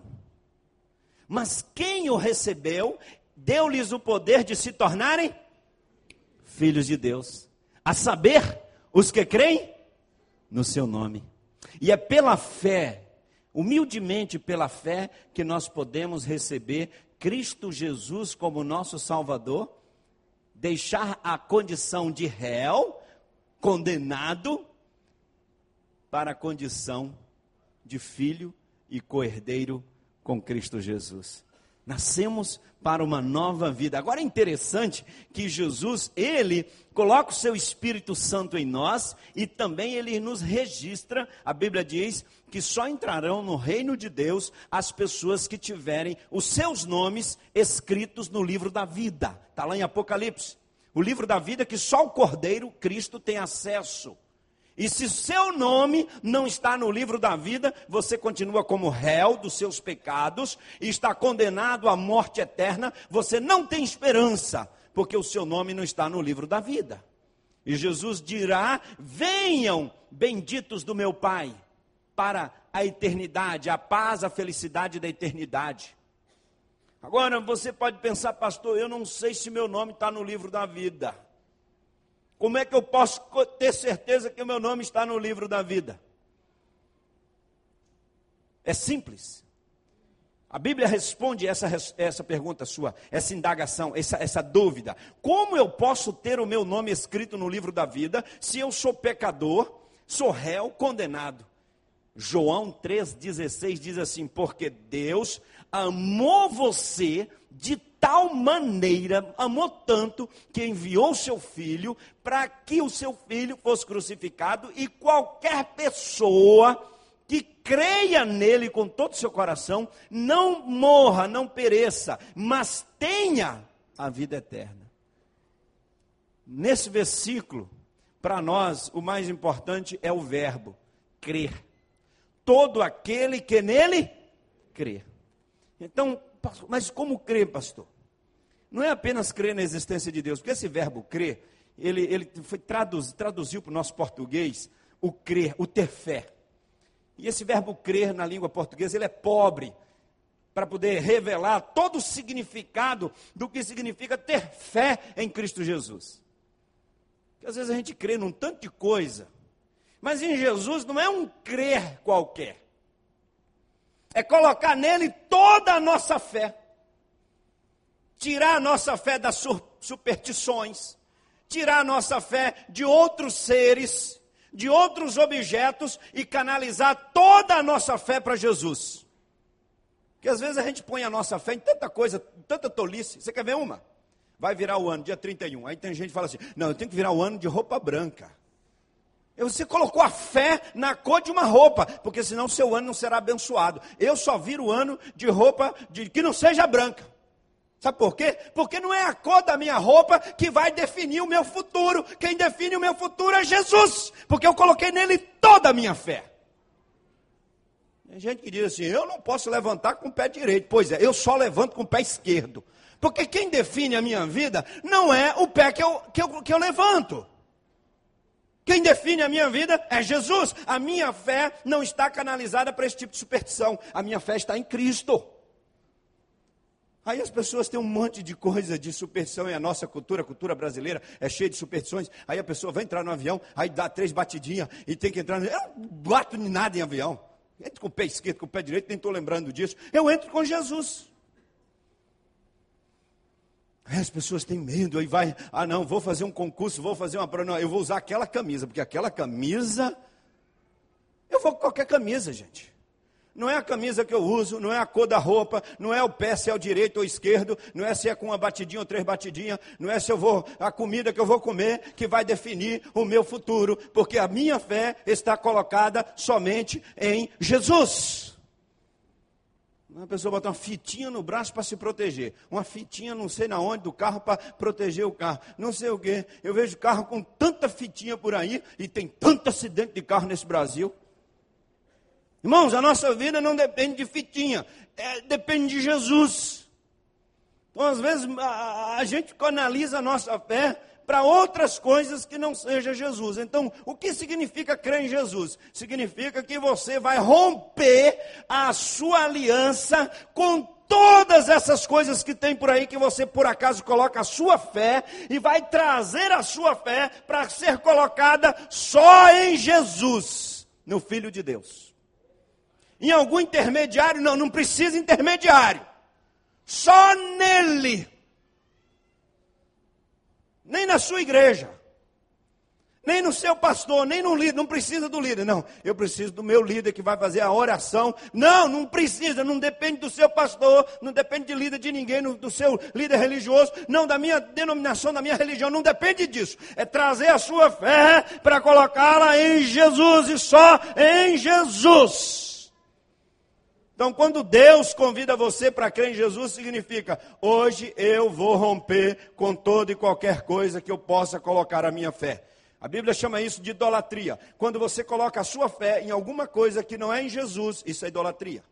Mas quem o recebeu, deu-lhes o poder de se tornarem filhos de Deus, a saber, os que creem no seu nome. E é pela fé, humildemente pela fé, que nós podemos receber Cristo Jesus como nosso Salvador, deixar a condição de réu, condenado, para a condição de filho e co-herdeiro com Cristo Jesus. Nascemos para uma nova vida. Agora é interessante que Jesus, ele coloca o seu Espírito Santo em nós e também ele nos registra. A Bíblia diz que só entrarão no reino de Deus as pessoas que tiverem os seus nomes escritos no livro da vida. Está lá em Apocalipse. O livro da vida que só o Cordeiro Cristo tem acesso. E se seu nome não está no livro da vida, você continua como réu dos seus pecados e está condenado à morte eterna. Você não tem esperança, porque o seu nome não está no livro da vida. E Jesus dirá: Venham, benditos do meu Pai, para a eternidade, a paz, a felicidade da eternidade. Agora você pode pensar, pastor, eu não sei se meu nome está no livro da vida. Como é que eu posso ter certeza que o meu nome está no livro da vida? É simples. A Bíblia responde essa, essa pergunta sua, essa indagação, essa, essa dúvida. Como eu posso ter o meu nome escrito no livro da vida se eu sou pecador, sou réu, condenado? João 3,16 diz assim: Porque Deus amou você de tal maneira, amou tanto, que enviou seu filho para que o seu filho fosse crucificado e qualquer pessoa que creia nele com todo o seu coração, não morra, não pereça, mas tenha a vida eterna. Nesse versículo, para nós, o mais importante é o verbo crer. Todo aquele que nele crê. Então, mas como crer, pastor? Não é apenas crer na existência de Deus, porque esse verbo crer, ele, ele foi traduz, traduziu para o nosso português o crer, o ter fé. E esse verbo crer na língua portuguesa, ele é pobre para poder revelar todo o significado do que significa ter fé em Cristo Jesus. Porque às vezes a gente crê num tanto de coisa, mas em Jesus não é um crer qualquer. É colocar nele toda a nossa fé. Tirar a nossa fé das superstições, tirar a nossa fé de outros seres, de outros objetos e canalizar toda a nossa fé para Jesus. Porque às vezes a gente põe a nossa fé em tanta coisa, tanta tolice. Você quer ver uma? Vai virar o ano, dia 31. Aí tem gente que fala assim: não, eu tenho que virar o ano de roupa branca. Você colocou a fé na cor de uma roupa, porque senão seu ano não será abençoado. Eu só viro o ano de roupa de, que não seja branca. Sabe por quê? Porque não é a cor da minha roupa que vai definir o meu futuro. Quem define o meu futuro é Jesus, porque eu coloquei nele toda a minha fé. Tem gente que diz assim: eu não posso levantar com o pé direito. Pois é, eu só levanto com o pé esquerdo. Porque quem define a minha vida não é o pé que eu, que eu, que eu levanto. Quem define a minha vida é Jesus. A minha fé não está canalizada para esse tipo de superstição. A minha fé está em Cristo. Aí as pessoas têm um monte de coisa de superstição e a nossa cultura, a cultura brasileira, é cheia de superstições. Aí a pessoa vai entrar no avião, aí dá três batidinhas e tem que entrar no. Eu não bato em nada em avião. Entro com o pé esquerdo, com o pé direito, nem estou lembrando disso. Eu entro com Jesus. Aí as pessoas têm medo, aí vai, ah não, vou fazer um concurso, vou fazer uma prova, não, eu vou usar aquela camisa, porque aquela camisa, eu vou com qualquer camisa, gente. Não é a camisa que eu uso, não é a cor da roupa, não é o pé se é o direito ou esquerdo, não é se é com uma batidinha ou três batidinhas, não é se eu vou a comida que eu vou comer que vai definir o meu futuro, porque a minha fé está colocada somente em Jesus. Uma pessoa bota uma fitinha no braço para se proteger, uma fitinha não sei na onde do carro para proteger o carro, não sei o quê. Eu vejo carro com tanta fitinha por aí e tem tanto acidente de carro nesse Brasil. Irmãos, a nossa vida não depende de fitinha, é, depende de Jesus. Então, às vezes, a, a gente canaliza a nossa fé para outras coisas que não seja Jesus. Então, o que significa crer em Jesus? Significa que você vai romper a sua aliança com todas essas coisas que tem por aí que você por acaso coloca a sua fé e vai trazer a sua fé para ser colocada só em Jesus, no Filho de Deus em algum intermediário, não, não precisa intermediário. Só nele. Nem na sua igreja. Nem no seu pastor, nem no líder, não precisa do líder, não. Eu preciso do meu líder que vai fazer a oração. Não, não precisa, não depende do seu pastor, não depende de líder de ninguém, do seu líder religioso, não da minha denominação, da minha religião, não depende disso. É trazer a sua fé para colocá-la em Jesus e só em Jesus. Então, quando Deus convida você para crer em Jesus, significa: hoje eu vou romper com toda e qualquer coisa que eu possa colocar a minha fé. A Bíblia chama isso de idolatria. Quando você coloca a sua fé em alguma coisa que não é em Jesus, isso é idolatria.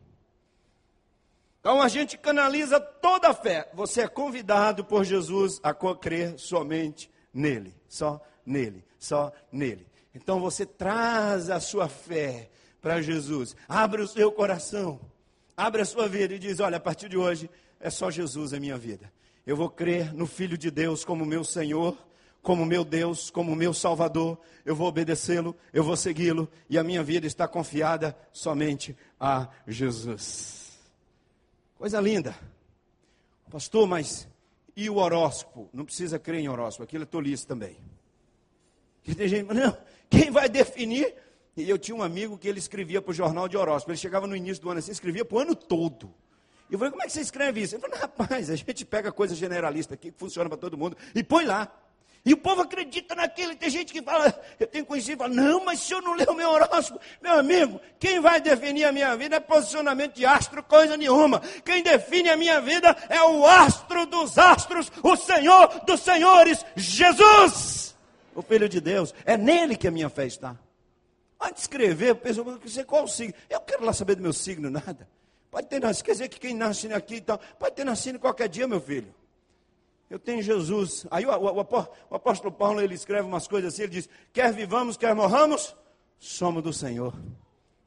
Então a gente canaliza toda a fé. Você é convidado por Jesus a crer somente nele, só nele, só nele. Então você traz a sua fé para Jesus. Abre o seu coração abre a sua vida e diz: Olha, a partir de hoje é só Jesus a minha vida. Eu vou crer no Filho de Deus como meu Senhor, como meu Deus, como meu Salvador. Eu vou obedecê-lo, eu vou segui-lo e a minha vida está confiada somente a Jesus. Coisa linda. Pastor, mas e o horóscopo? Não precisa crer em horóscopo, aquilo é tolice também. tem gente, não, quem vai definir e eu tinha um amigo que ele escrevia para o jornal de horóscopo. Ele chegava no início do ano assim, escrevia para o ano todo. E eu falei, como é que você escreve isso? Ele falou, rapaz, a gente pega coisa generalista aqui, que funciona para todo mundo, e põe lá. E o povo acredita naquilo. Tem gente que fala, eu tenho conhecido, fala, não, mas se eu não ler o meu horóscopo, meu amigo, quem vai definir a minha vida é posicionamento de astro, coisa nenhuma. Quem define a minha vida é o astro dos astros, o Senhor dos senhores, Jesus, o Filho de Deus. É nele que a minha fé está. Antes de escrever, pessoa, você qual o signo? Eu quero lá saber do meu signo, nada. Pode ter nascido, quer dizer que quem nasce aqui então, pode ter nascido qualquer dia, meu filho. Eu tenho Jesus. Aí o, o, o, apóstolo Paulo ele escreve umas coisas assim, ele diz: quer vivamos, quer morramos, somos do Senhor.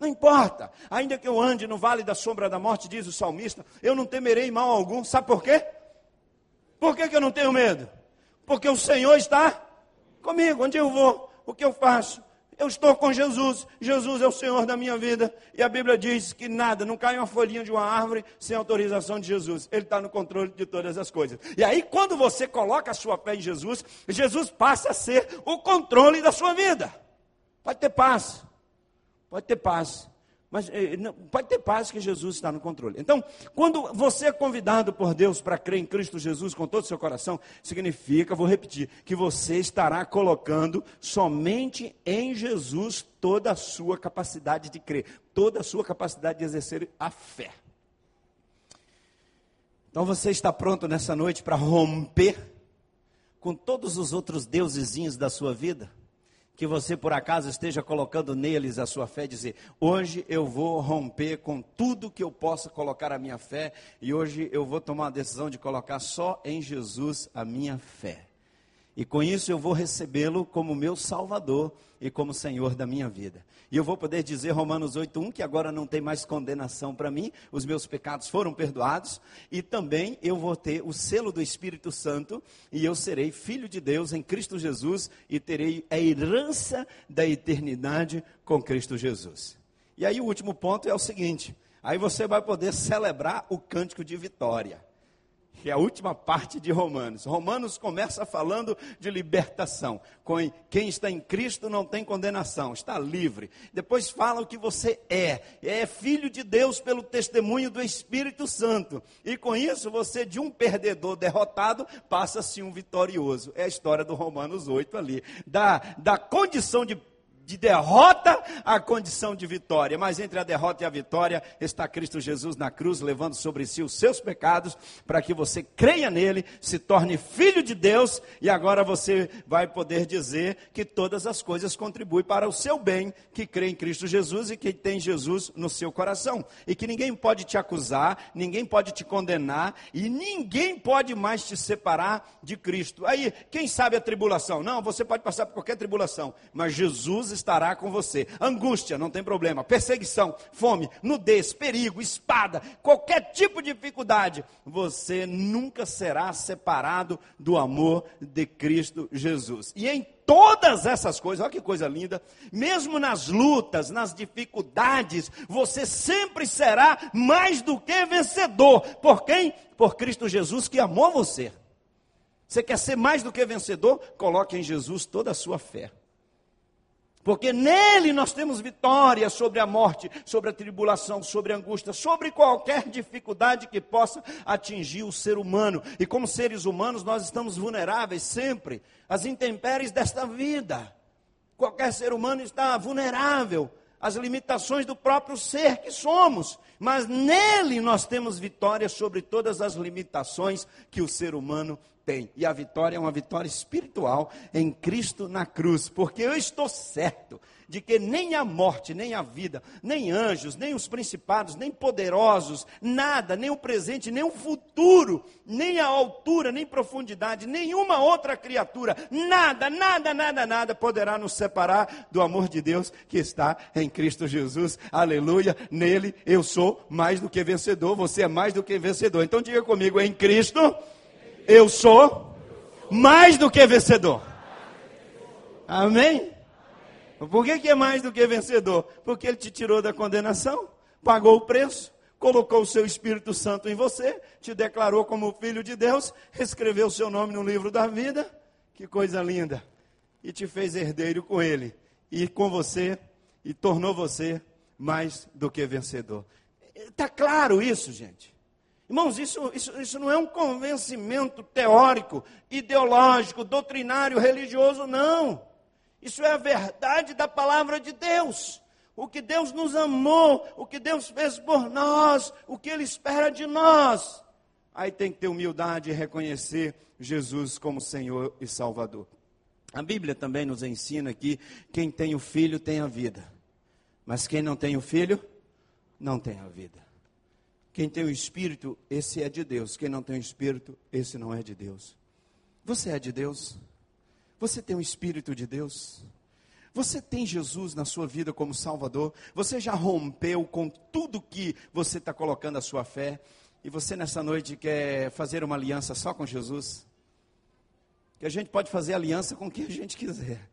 Não importa, ainda que eu ande no vale da sombra da morte, diz o salmista, eu não temerei mal algum. Sabe por quê? Por que, que eu não tenho medo? Porque o Senhor está comigo. Onde eu vou? O que eu faço? Eu estou com Jesus, Jesus é o Senhor da minha vida, e a Bíblia diz que nada, não cai uma folhinha de uma árvore sem autorização de Jesus, Ele está no controle de todas as coisas. E aí, quando você coloca a sua fé em Jesus, Jesus passa a ser o controle da sua vida. Pode ter paz, pode ter paz. Mas eh, pode ter paz que Jesus está no controle. Então, quando você é convidado por Deus para crer em Cristo Jesus com todo o seu coração, significa, vou repetir, que você estará colocando somente em Jesus toda a sua capacidade de crer, toda a sua capacidade de exercer a fé. Então você está pronto nessa noite para romper com todos os outros deusezinhos da sua vida? Que você por acaso esteja colocando neles a sua fé, dizer: hoje eu vou romper com tudo que eu possa colocar a minha fé, e hoje eu vou tomar a decisão de colocar só em Jesus a minha fé. E com isso eu vou recebê-lo como meu Salvador e como Senhor da minha vida. E eu vou poder dizer, Romanos 8,1, que agora não tem mais condenação para mim, os meus pecados foram perdoados, e também eu vou ter o selo do Espírito Santo, e eu serei filho de Deus em Cristo Jesus, e terei a herança da eternidade com Cristo Jesus. E aí o último ponto é o seguinte: aí você vai poder celebrar o cântico de vitória que é a última parte de Romanos. Romanos começa falando de libertação. Quem está em Cristo não tem condenação, está livre. Depois fala o que você é. É filho de Deus pelo testemunho do Espírito Santo. E com isso, você de um perdedor derrotado passa-se um vitorioso. É a história do Romanos 8 ali. Da, da condição de de derrota à condição de vitória. Mas entre a derrota e a vitória está Cristo Jesus na cruz, levando sobre si os seus pecados, para que você creia nele, se torne filho de Deus, e agora você vai poder dizer que todas as coisas contribuem para o seu bem, que crê em Cristo Jesus e que tem Jesus no seu coração. E que ninguém pode te acusar, ninguém pode te condenar, e ninguém pode mais te separar de Cristo. Aí, quem sabe a tribulação? Não, você pode passar por qualquer tribulação, mas Jesus estará com você. Angústia, não tem problema. Perseguição, fome, nudez, perigo, espada, qualquer tipo de dificuldade, você nunca será separado do amor de Cristo Jesus. E em todas essas coisas, olha que coisa linda, mesmo nas lutas, nas dificuldades, você sempre será mais do que vencedor. Por quem? Por Cristo Jesus que amou você. Você quer ser mais do que vencedor? Coloque em Jesus toda a sua fé. Porque nele nós temos vitória sobre a morte, sobre a tribulação, sobre a angústia, sobre qualquer dificuldade que possa atingir o ser humano. E como seres humanos, nós estamos vulneráveis sempre às intempéries desta vida. Qualquer ser humano está vulnerável às limitações do próprio ser que somos. Mas nele nós temos vitória sobre todas as limitações que o ser humano tem. E a vitória é uma vitória espiritual em Cristo na cruz, porque eu estou certo de que nem a morte, nem a vida, nem anjos, nem os principados, nem poderosos, nada, nem o presente, nem o futuro, nem a altura, nem profundidade, nenhuma outra criatura, nada, nada, nada, nada poderá nos separar do amor de Deus que está em Cristo Jesus. Aleluia. Nele eu sou mais do que vencedor, você é mais do que vencedor. Então diga comigo, em Cristo eu sou mais do que vencedor. Amém? Por que, que é mais do que vencedor? Porque ele te tirou da condenação, pagou o preço, colocou o seu Espírito Santo em você, te declarou como filho de Deus, escreveu o seu nome no livro da vida. Que coisa linda! E te fez herdeiro com ele, e com você, e tornou você mais do que vencedor. Está claro isso, gente? Irmãos, isso, isso, isso não é um convencimento teórico, ideológico, doutrinário, religioso, não. Isso é a verdade da palavra de Deus. O que Deus nos amou, o que Deus fez por nós, o que Ele espera de nós. Aí tem que ter humildade e reconhecer Jesus como Senhor e Salvador. A Bíblia também nos ensina que quem tem o filho tem a vida, mas quem não tem o filho, não tem a vida. Quem tem o Espírito, esse é de Deus. Quem não tem o Espírito, esse não é de Deus. Você é de Deus? Você tem o Espírito de Deus? Você tem Jesus na sua vida como Salvador? Você já rompeu com tudo que você está colocando a sua fé? E você nessa noite quer fazer uma aliança só com Jesus? Que a gente pode fazer aliança com quem a gente quiser.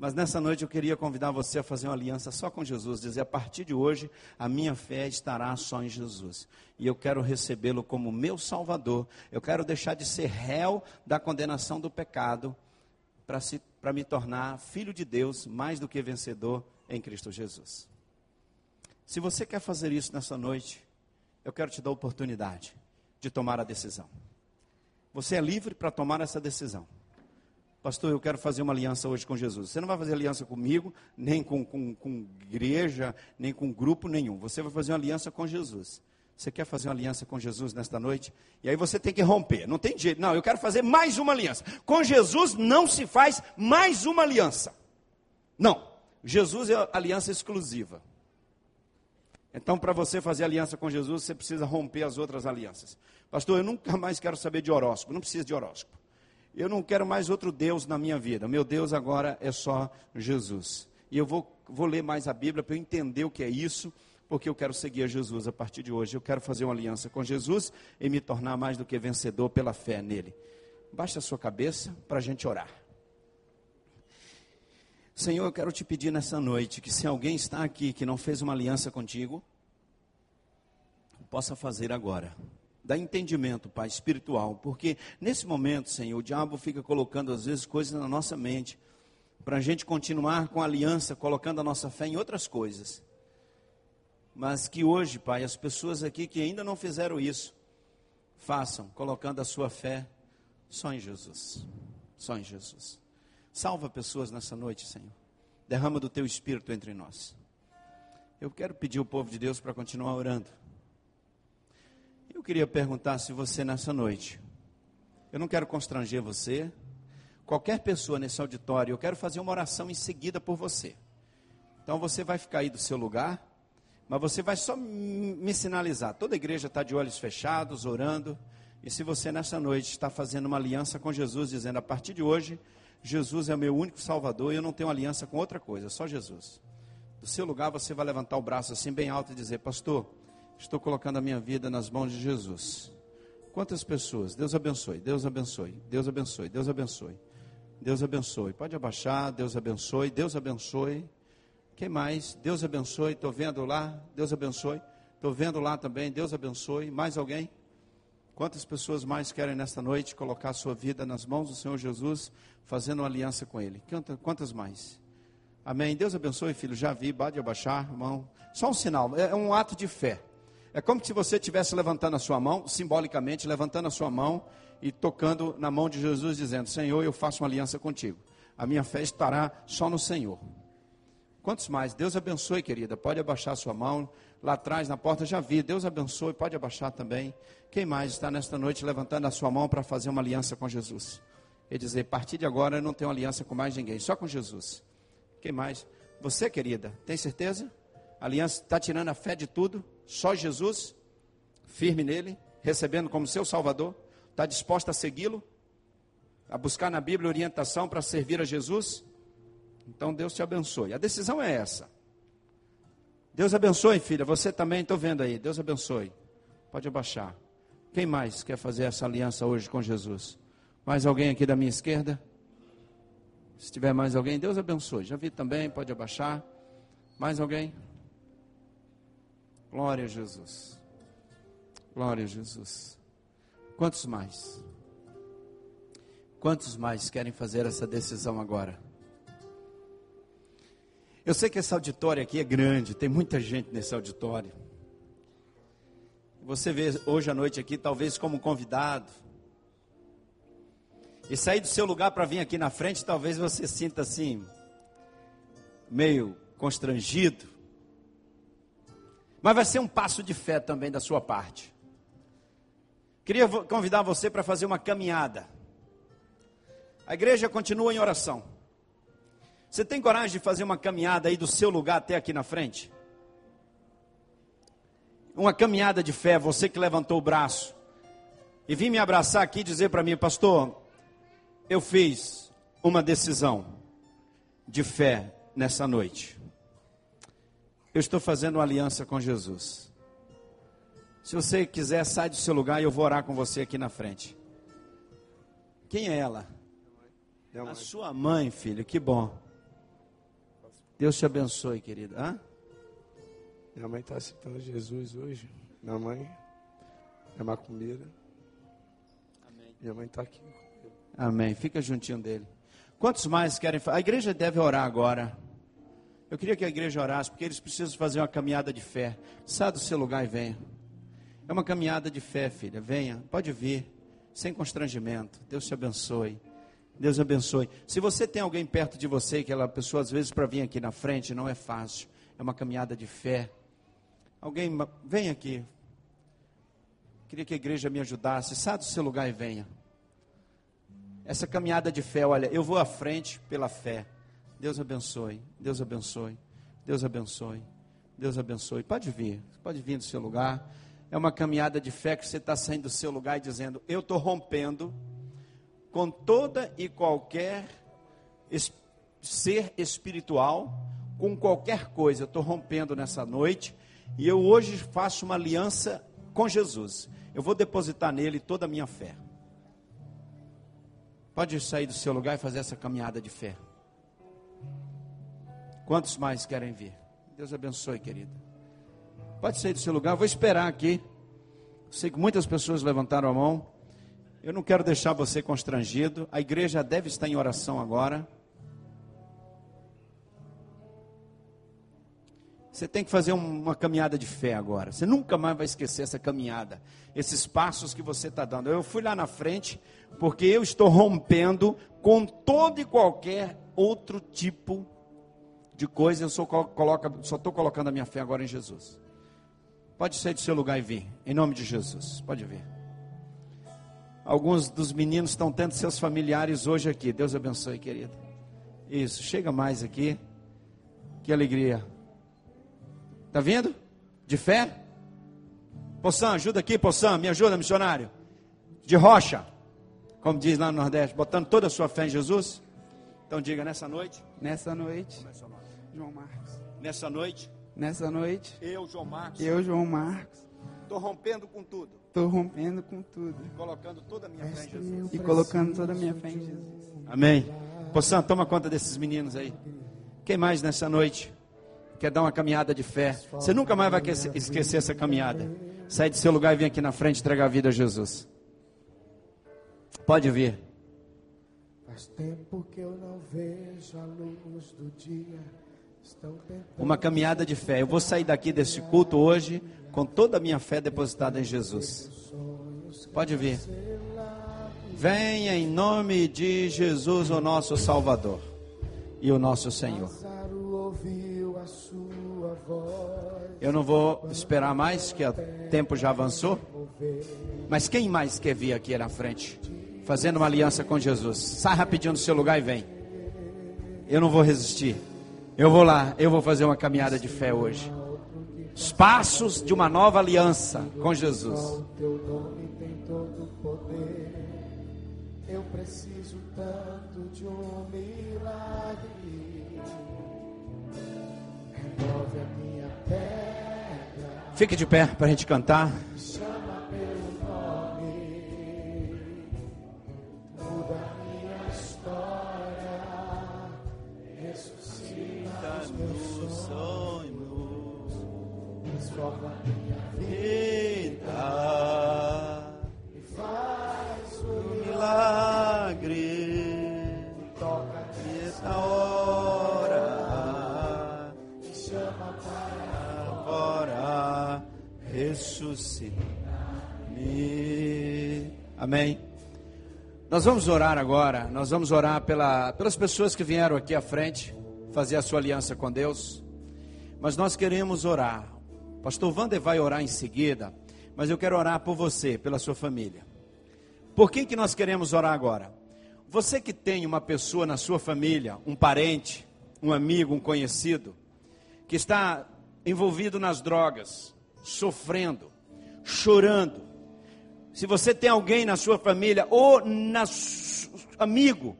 Mas nessa noite eu queria convidar você a fazer uma aliança só com Jesus, dizer a partir de hoje a minha fé estará só em Jesus. E eu quero recebê-lo como meu Salvador. Eu quero deixar de ser réu da condenação do pecado para me tornar filho de Deus, mais do que vencedor em Cristo Jesus. Se você quer fazer isso nessa noite, eu quero te dar a oportunidade de tomar a decisão. Você é livre para tomar essa decisão. Pastor, eu quero fazer uma aliança hoje com Jesus. Você não vai fazer aliança comigo, nem com, com, com igreja, nem com grupo nenhum. Você vai fazer uma aliança com Jesus. Você quer fazer uma aliança com Jesus nesta noite? E aí você tem que romper. Não tem jeito. Não, eu quero fazer mais uma aliança. Com Jesus não se faz mais uma aliança. Não. Jesus é aliança exclusiva. Então, para você fazer aliança com Jesus, você precisa romper as outras alianças. Pastor, eu nunca mais quero saber de horóscopo. Não precisa de horóscopo. Eu não quero mais outro Deus na minha vida. Meu Deus agora é só Jesus. E eu vou, vou ler mais a Bíblia para eu entender o que é isso, porque eu quero seguir a Jesus a partir de hoje. Eu quero fazer uma aliança com Jesus e me tornar mais do que vencedor pela fé nele. Baixa a sua cabeça para a gente orar. Senhor, eu quero te pedir nessa noite que se alguém está aqui que não fez uma aliança contigo, possa fazer agora dá entendimento, Pai, espiritual, porque nesse momento, Senhor, o diabo fica colocando às vezes coisas na nossa mente, para a gente continuar com a aliança, colocando a nossa fé em outras coisas. Mas que hoje, Pai, as pessoas aqui que ainda não fizeram isso, façam, colocando a sua fé só em Jesus. Só em Jesus. Salva pessoas nessa noite, Senhor. Derrama do teu espírito entre nós. Eu quero pedir ao povo de Deus para continuar orando. Eu queria perguntar se você nessa noite, eu não quero constranger você, qualquer pessoa nesse auditório, eu quero fazer uma oração em seguida por você. Então você vai ficar aí do seu lugar, mas você vai só me sinalizar. Toda igreja está de olhos fechados, orando. E se você nessa noite está fazendo uma aliança com Jesus, dizendo a partir de hoje, Jesus é o meu único Salvador e eu não tenho aliança com outra coisa, só Jesus. Do seu lugar você vai levantar o braço assim bem alto e dizer, pastor, Estou colocando a minha vida nas mãos de Jesus. Quantas pessoas? Deus abençoe, Deus abençoe, Deus abençoe, Deus abençoe. Deus abençoe. Pode abaixar, Deus abençoe, Deus abençoe. Quem mais? Deus abençoe. Estou vendo lá, Deus abençoe. Estou vendo lá também, Deus abençoe. Mais alguém? Quantas pessoas mais querem nesta noite colocar sua vida nas mãos do Senhor Jesus, fazendo uma aliança com Ele? Quantas mais? Amém. Deus abençoe, filho. Já vi, pode abaixar, irmão. Só um sinal, é um ato de fé. É como se você estivesse levantando a sua mão, simbolicamente, levantando a sua mão e tocando na mão de Jesus, dizendo: Senhor, eu faço uma aliança contigo. A minha fé estará só no Senhor. Quantos mais? Deus abençoe, querida. Pode abaixar a sua mão. Lá atrás, na porta, já vi. Deus abençoe. Pode abaixar também. Quem mais está nesta noite levantando a sua mão para fazer uma aliança com Jesus? E dizer: a partir de agora eu não tenho aliança com mais ninguém, só com Jesus. Quem mais? Você, querida, tem certeza? A aliança está tirando a fé de tudo? Só Jesus, firme nele, recebendo como seu Salvador, está disposta a segui-lo, a buscar na Bíblia orientação para servir a Jesus? Então Deus te abençoe. A decisão é essa. Deus abençoe, filha. Você também, estou vendo aí. Deus abençoe. Pode abaixar. Quem mais quer fazer essa aliança hoje com Jesus? Mais alguém aqui da minha esquerda? Se tiver mais alguém, Deus abençoe. Já vi também, pode abaixar. Mais alguém? Glória a Jesus. Glória a Jesus. Quantos mais? Quantos mais querem fazer essa decisão agora? Eu sei que esse auditório aqui é grande, tem muita gente nesse auditório. Você vê hoje à noite aqui, talvez como convidado. E sair do seu lugar para vir aqui na frente, talvez você sinta assim, meio constrangido. Mas vai ser um passo de fé também da sua parte. Queria convidar você para fazer uma caminhada. A igreja continua em oração. Você tem coragem de fazer uma caminhada aí do seu lugar até aqui na frente? Uma caminhada de fé, você que levantou o braço e vim me abraçar aqui e dizer para mim, pastor, eu fiz uma decisão de fé nessa noite. Eu estou fazendo uma aliança com Jesus. Se você quiser, sai do seu lugar e eu vou orar com você aqui na frente. Quem é ela? A sua mãe, filho, que bom. Deus te abençoe, querida. Hã? Minha mãe está aceitando Jesus hoje. Minha mãe é macumbeira. Amém. Minha mãe está aqui. Amém. Fica juntinho dele. Quantos mais querem? A igreja deve orar agora. Eu queria que a igreja orasse, porque eles precisam fazer uma caminhada de fé. Sai do seu lugar e venha. É uma caminhada de fé, filha. Venha, pode vir, sem constrangimento. Deus te abençoe. Deus abençoe. Se você tem alguém perto de você, aquela pessoa às vezes para vir aqui na frente não é fácil. É uma caminhada de fé. Alguém, vem aqui. Queria que a igreja me ajudasse. Sai do seu lugar e venha. Essa caminhada de fé, olha, eu vou à frente pela fé. Deus abençoe. Deus abençoe. Deus abençoe. Deus abençoe. Pode vir. Pode vir do seu lugar. É uma caminhada de fé que você está saindo do seu lugar e dizendo: Eu estou rompendo com toda e qualquer es ser espiritual, com qualquer coisa. Eu estou rompendo nessa noite e eu hoje faço uma aliança com Jesus. Eu vou depositar nele toda a minha fé. Pode sair do seu lugar e fazer essa caminhada de fé. Quantos mais querem vir? Deus abençoe, querida. Pode sair do seu lugar, vou esperar aqui. Sei que muitas pessoas levantaram a mão. Eu não quero deixar você constrangido. A igreja deve estar em oração agora. Você tem que fazer uma caminhada de fé agora. Você nunca mais vai esquecer essa caminhada, esses passos que você está dando. Eu fui lá na frente porque eu estou rompendo com todo e qualquer outro tipo de coisa. Eu só estou colocando a minha fé agora em Jesus. Pode sair do seu lugar e vir, em nome de Jesus. Pode vir. Alguns dos meninos estão tendo seus familiares hoje aqui. Deus abençoe, querido. Isso, chega mais aqui. Que alegria. Tá vendo? De fé? Poçã, ajuda aqui, Poçã, me ajuda, missionário. De rocha, como diz lá no Nordeste, botando toda a sua fé em Jesus. Então diga nessa noite. Nessa noite. João Marcos. Nessa noite. Nessa noite. Eu, João Marcos. Eu, João Marcos. Estou rompendo com tudo. Estou rompendo com tudo. E colocando toda a minha fé em Jesus. E colocando toda a minha fé em Jesus. Amém. Poção, toma conta desses meninos aí. Quem mais nessa noite quer dar uma caminhada de fé? Você nunca mais vai esquecer essa caminhada. Sai do seu lugar e vem aqui na frente entregar a vida a Jesus. Pode vir. Faz tempo que eu não vejo a luz do dia. Uma caminhada de fé. Eu vou sair daqui desse culto hoje com toda a minha fé depositada em Jesus. Pode vir. Venha em nome de Jesus, o nosso Salvador e o nosso Senhor. Eu não vou esperar mais, que o tempo já avançou. Mas quem mais quer vir aqui na frente, fazendo uma aliança com Jesus? Sai rapidinho do seu lugar e vem. Eu não vou resistir. Eu vou lá, eu vou fazer uma caminhada de fé hoje. Os passos de uma nova aliança com Jesus. Eu preciso tanto de um milagre. Remove a minha pedra. Fique de pé para a gente cantar. Amém. Nós vamos orar agora. Nós vamos orar pela, pelas pessoas que vieram aqui à frente fazer a sua aliança com Deus. Mas nós queremos orar. Pastor Wander vai orar em seguida. Mas eu quero orar por você, pela sua família. Por quem que nós queremos orar agora? Você que tem uma pessoa na sua família, um parente, um amigo, um conhecido, que está envolvido nas drogas, sofrendo, chorando. Se você tem alguém na sua família ou na amigo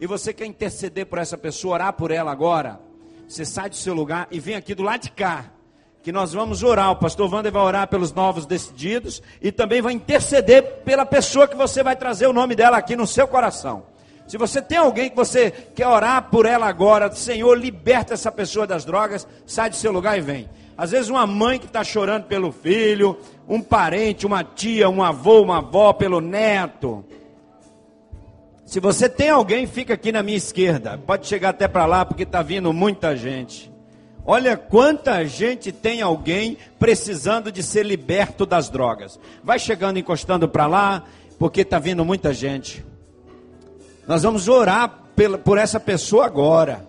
e você quer interceder por essa pessoa, orar por ela agora, você sai do seu lugar e vem aqui do lado de cá, que nós vamos orar. O pastor Wander vai orar pelos novos decididos e também vai interceder pela pessoa que você vai trazer o nome dela aqui no seu coração. Se você tem alguém que você quer orar por ela agora, Senhor, liberta essa pessoa das drogas, sai do seu lugar e vem. Às vezes uma mãe que está chorando pelo filho, um parente, uma tia, um avô, uma avó pelo neto. Se você tem alguém, fica aqui na minha esquerda. Pode chegar até para lá, porque está vindo muita gente. Olha quanta gente tem alguém precisando de ser liberto das drogas. Vai chegando, encostando para lá, porque está vindo muita gente. Nós vamos orar por essa pessoa agora,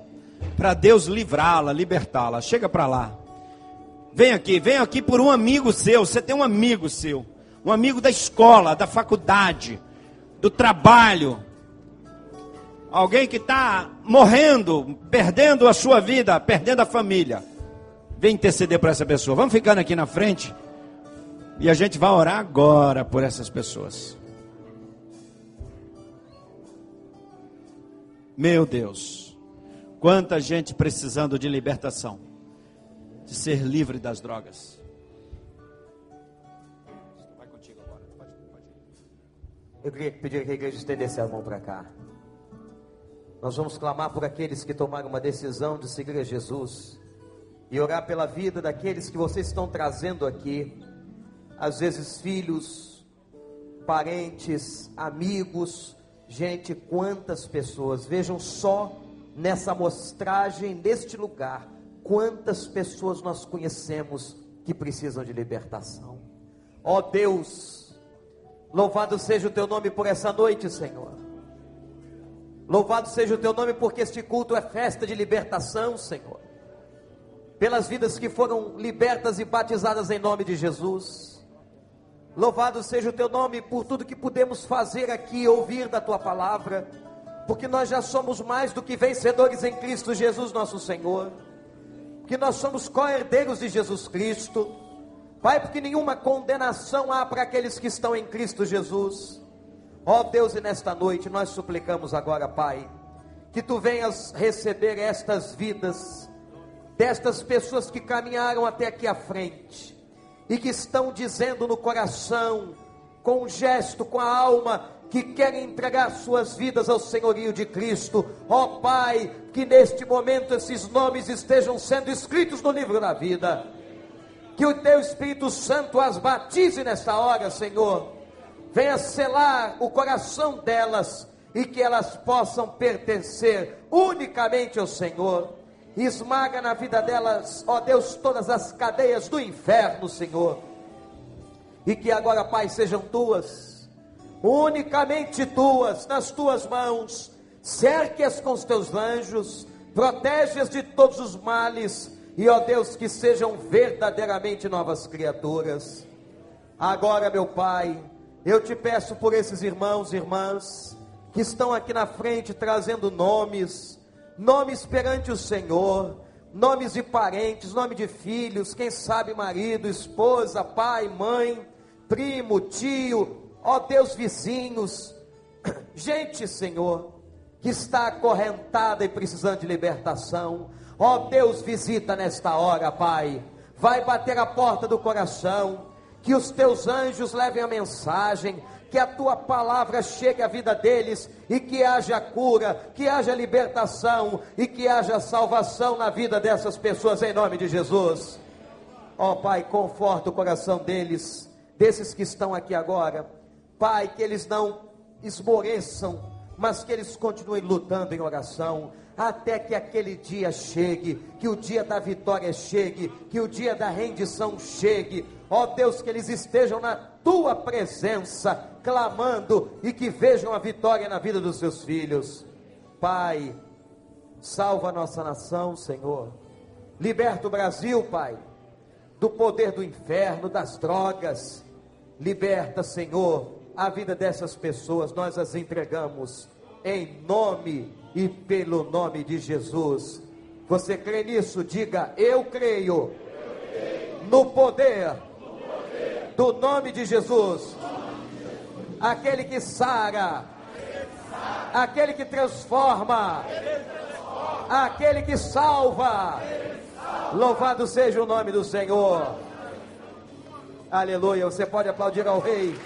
para Deus livrá-la, libertá-la. Chega para lá. Vem aqui, vem aqui por um amigo seu. Você tem um amigo seu, um amigo da escola, da faculdade, do trabalho. Alguém que está morrendo, perdendo a sua vida, perdendo a família. Vem interceder por essa pessoa. Vamos ficando aqui na frente. E a gente vai orar agora por essas pessoas. Meu Deus, quanta gente precisando de libertação de ser livre das drogas. Vai contigo agora. Pode, pode. Eu queria pedir que a igreja estendesse a mão para cá. Nós vamos clamar por aqueles que tomaram uma decisão de seguir a Jesus e orar pela vida daqueles que vocês estão trazendo aqui, às vezes filhos, parentes, amigos, gente, quantas pessoas, vejam só nessa amostragem, neste lugar, Quantas pessoas nós conhecemos que precisam de libertação? Ó oh Deus, louvado seja o teu nome por essa noite, Senhor. Louvado seja o teu nome porque este culto é festa de libertação, Senhor. Pelas vidas que foram libertas e batizadas em nome de Jesus. Louvado seja o teu nome por tudo que pudemos fazer aqui, ouvir da tua palavra, porque nós já somos mais do que vencedores em Cristo Jesus, nosso Senhor que nós somos co-herdeiros de Jesus Cristo. Pai, porque nenhuma condenação há para aqueles que estão em Cristo Jesus. Ó oh Deus, e nesta noite nós suplicamos agora, Pai, que tu venhas receber estas vidas, destas pessoas que caminharam até aqui à frente e que estão dizendo no coração, com um gesto, com a alma, que querem entregar suas vidas ao senhorio de Cristo. Ó oh, Pai, que neste momento esses nomes estejam sendo escritos no livro da vida. Que o teu Espírito Santo as batize nesta hora, Senhor. Venha selar o coração delas e que elas possam pertencer unicamente ao Senhor. Esmaga na vida delas, ó Deus, todas as cadeias do inferno, Senhor. E que agora, Pai, sejam tuas unicamente tuas, nas tuas mãos, cerque-as com os teus anjos, protege-as de todos os males, e ó Deus, que sejam verdadeiramente novas criaturas. Agora, meu Pai, eu te peço por esses irmãos e irmãs que estão aqui na frente trazendo nomes, nomes perante o Senhor, nomes de parentes, nome de filhos, quem sabe marido, esposa, pai, mãe, primo, tio, ó Deus, vizinhos, gente, Senhor, que está acorrentada e precisando de libertação, ó Deus, visita nesta hora, Pai, vai bater a porta do coração, que os teus anjos levem a mensagem, que a tua palavra chegue à vida deles e que haja cura, que haja libertação e que haja salvação na vida dessas pessoas em nome de Jesus. Ó oh, Pai, conforta o coração deles, desses que estão aqui agora Pai, que eles não esmoreçam, mas que eles continuem lutando em oração. até que aquele dia chegue, que o dia da vitória chegue, que o dia da rendição chegue. Ó Deus, que eles estejam na tua presença, clamando e que vejam a vitória na vida dos seus filhos. Pai, salva a nossa nação, Senhor. Liberta o Brasil, Pai, do poder do inferno, das drogas. Liberta, Senhor, a vida dessas pessoas, nós as entregamos em nome e pelo nome de Jesus. Você crê nisso? Diga: Eu creio, no poder, do nome de Jesus. Aquele que sara, aquele que transforma, aquele que salva. Louvado seja o nome do Senhor. Aleluia. Você pode aplaudir ao Rei.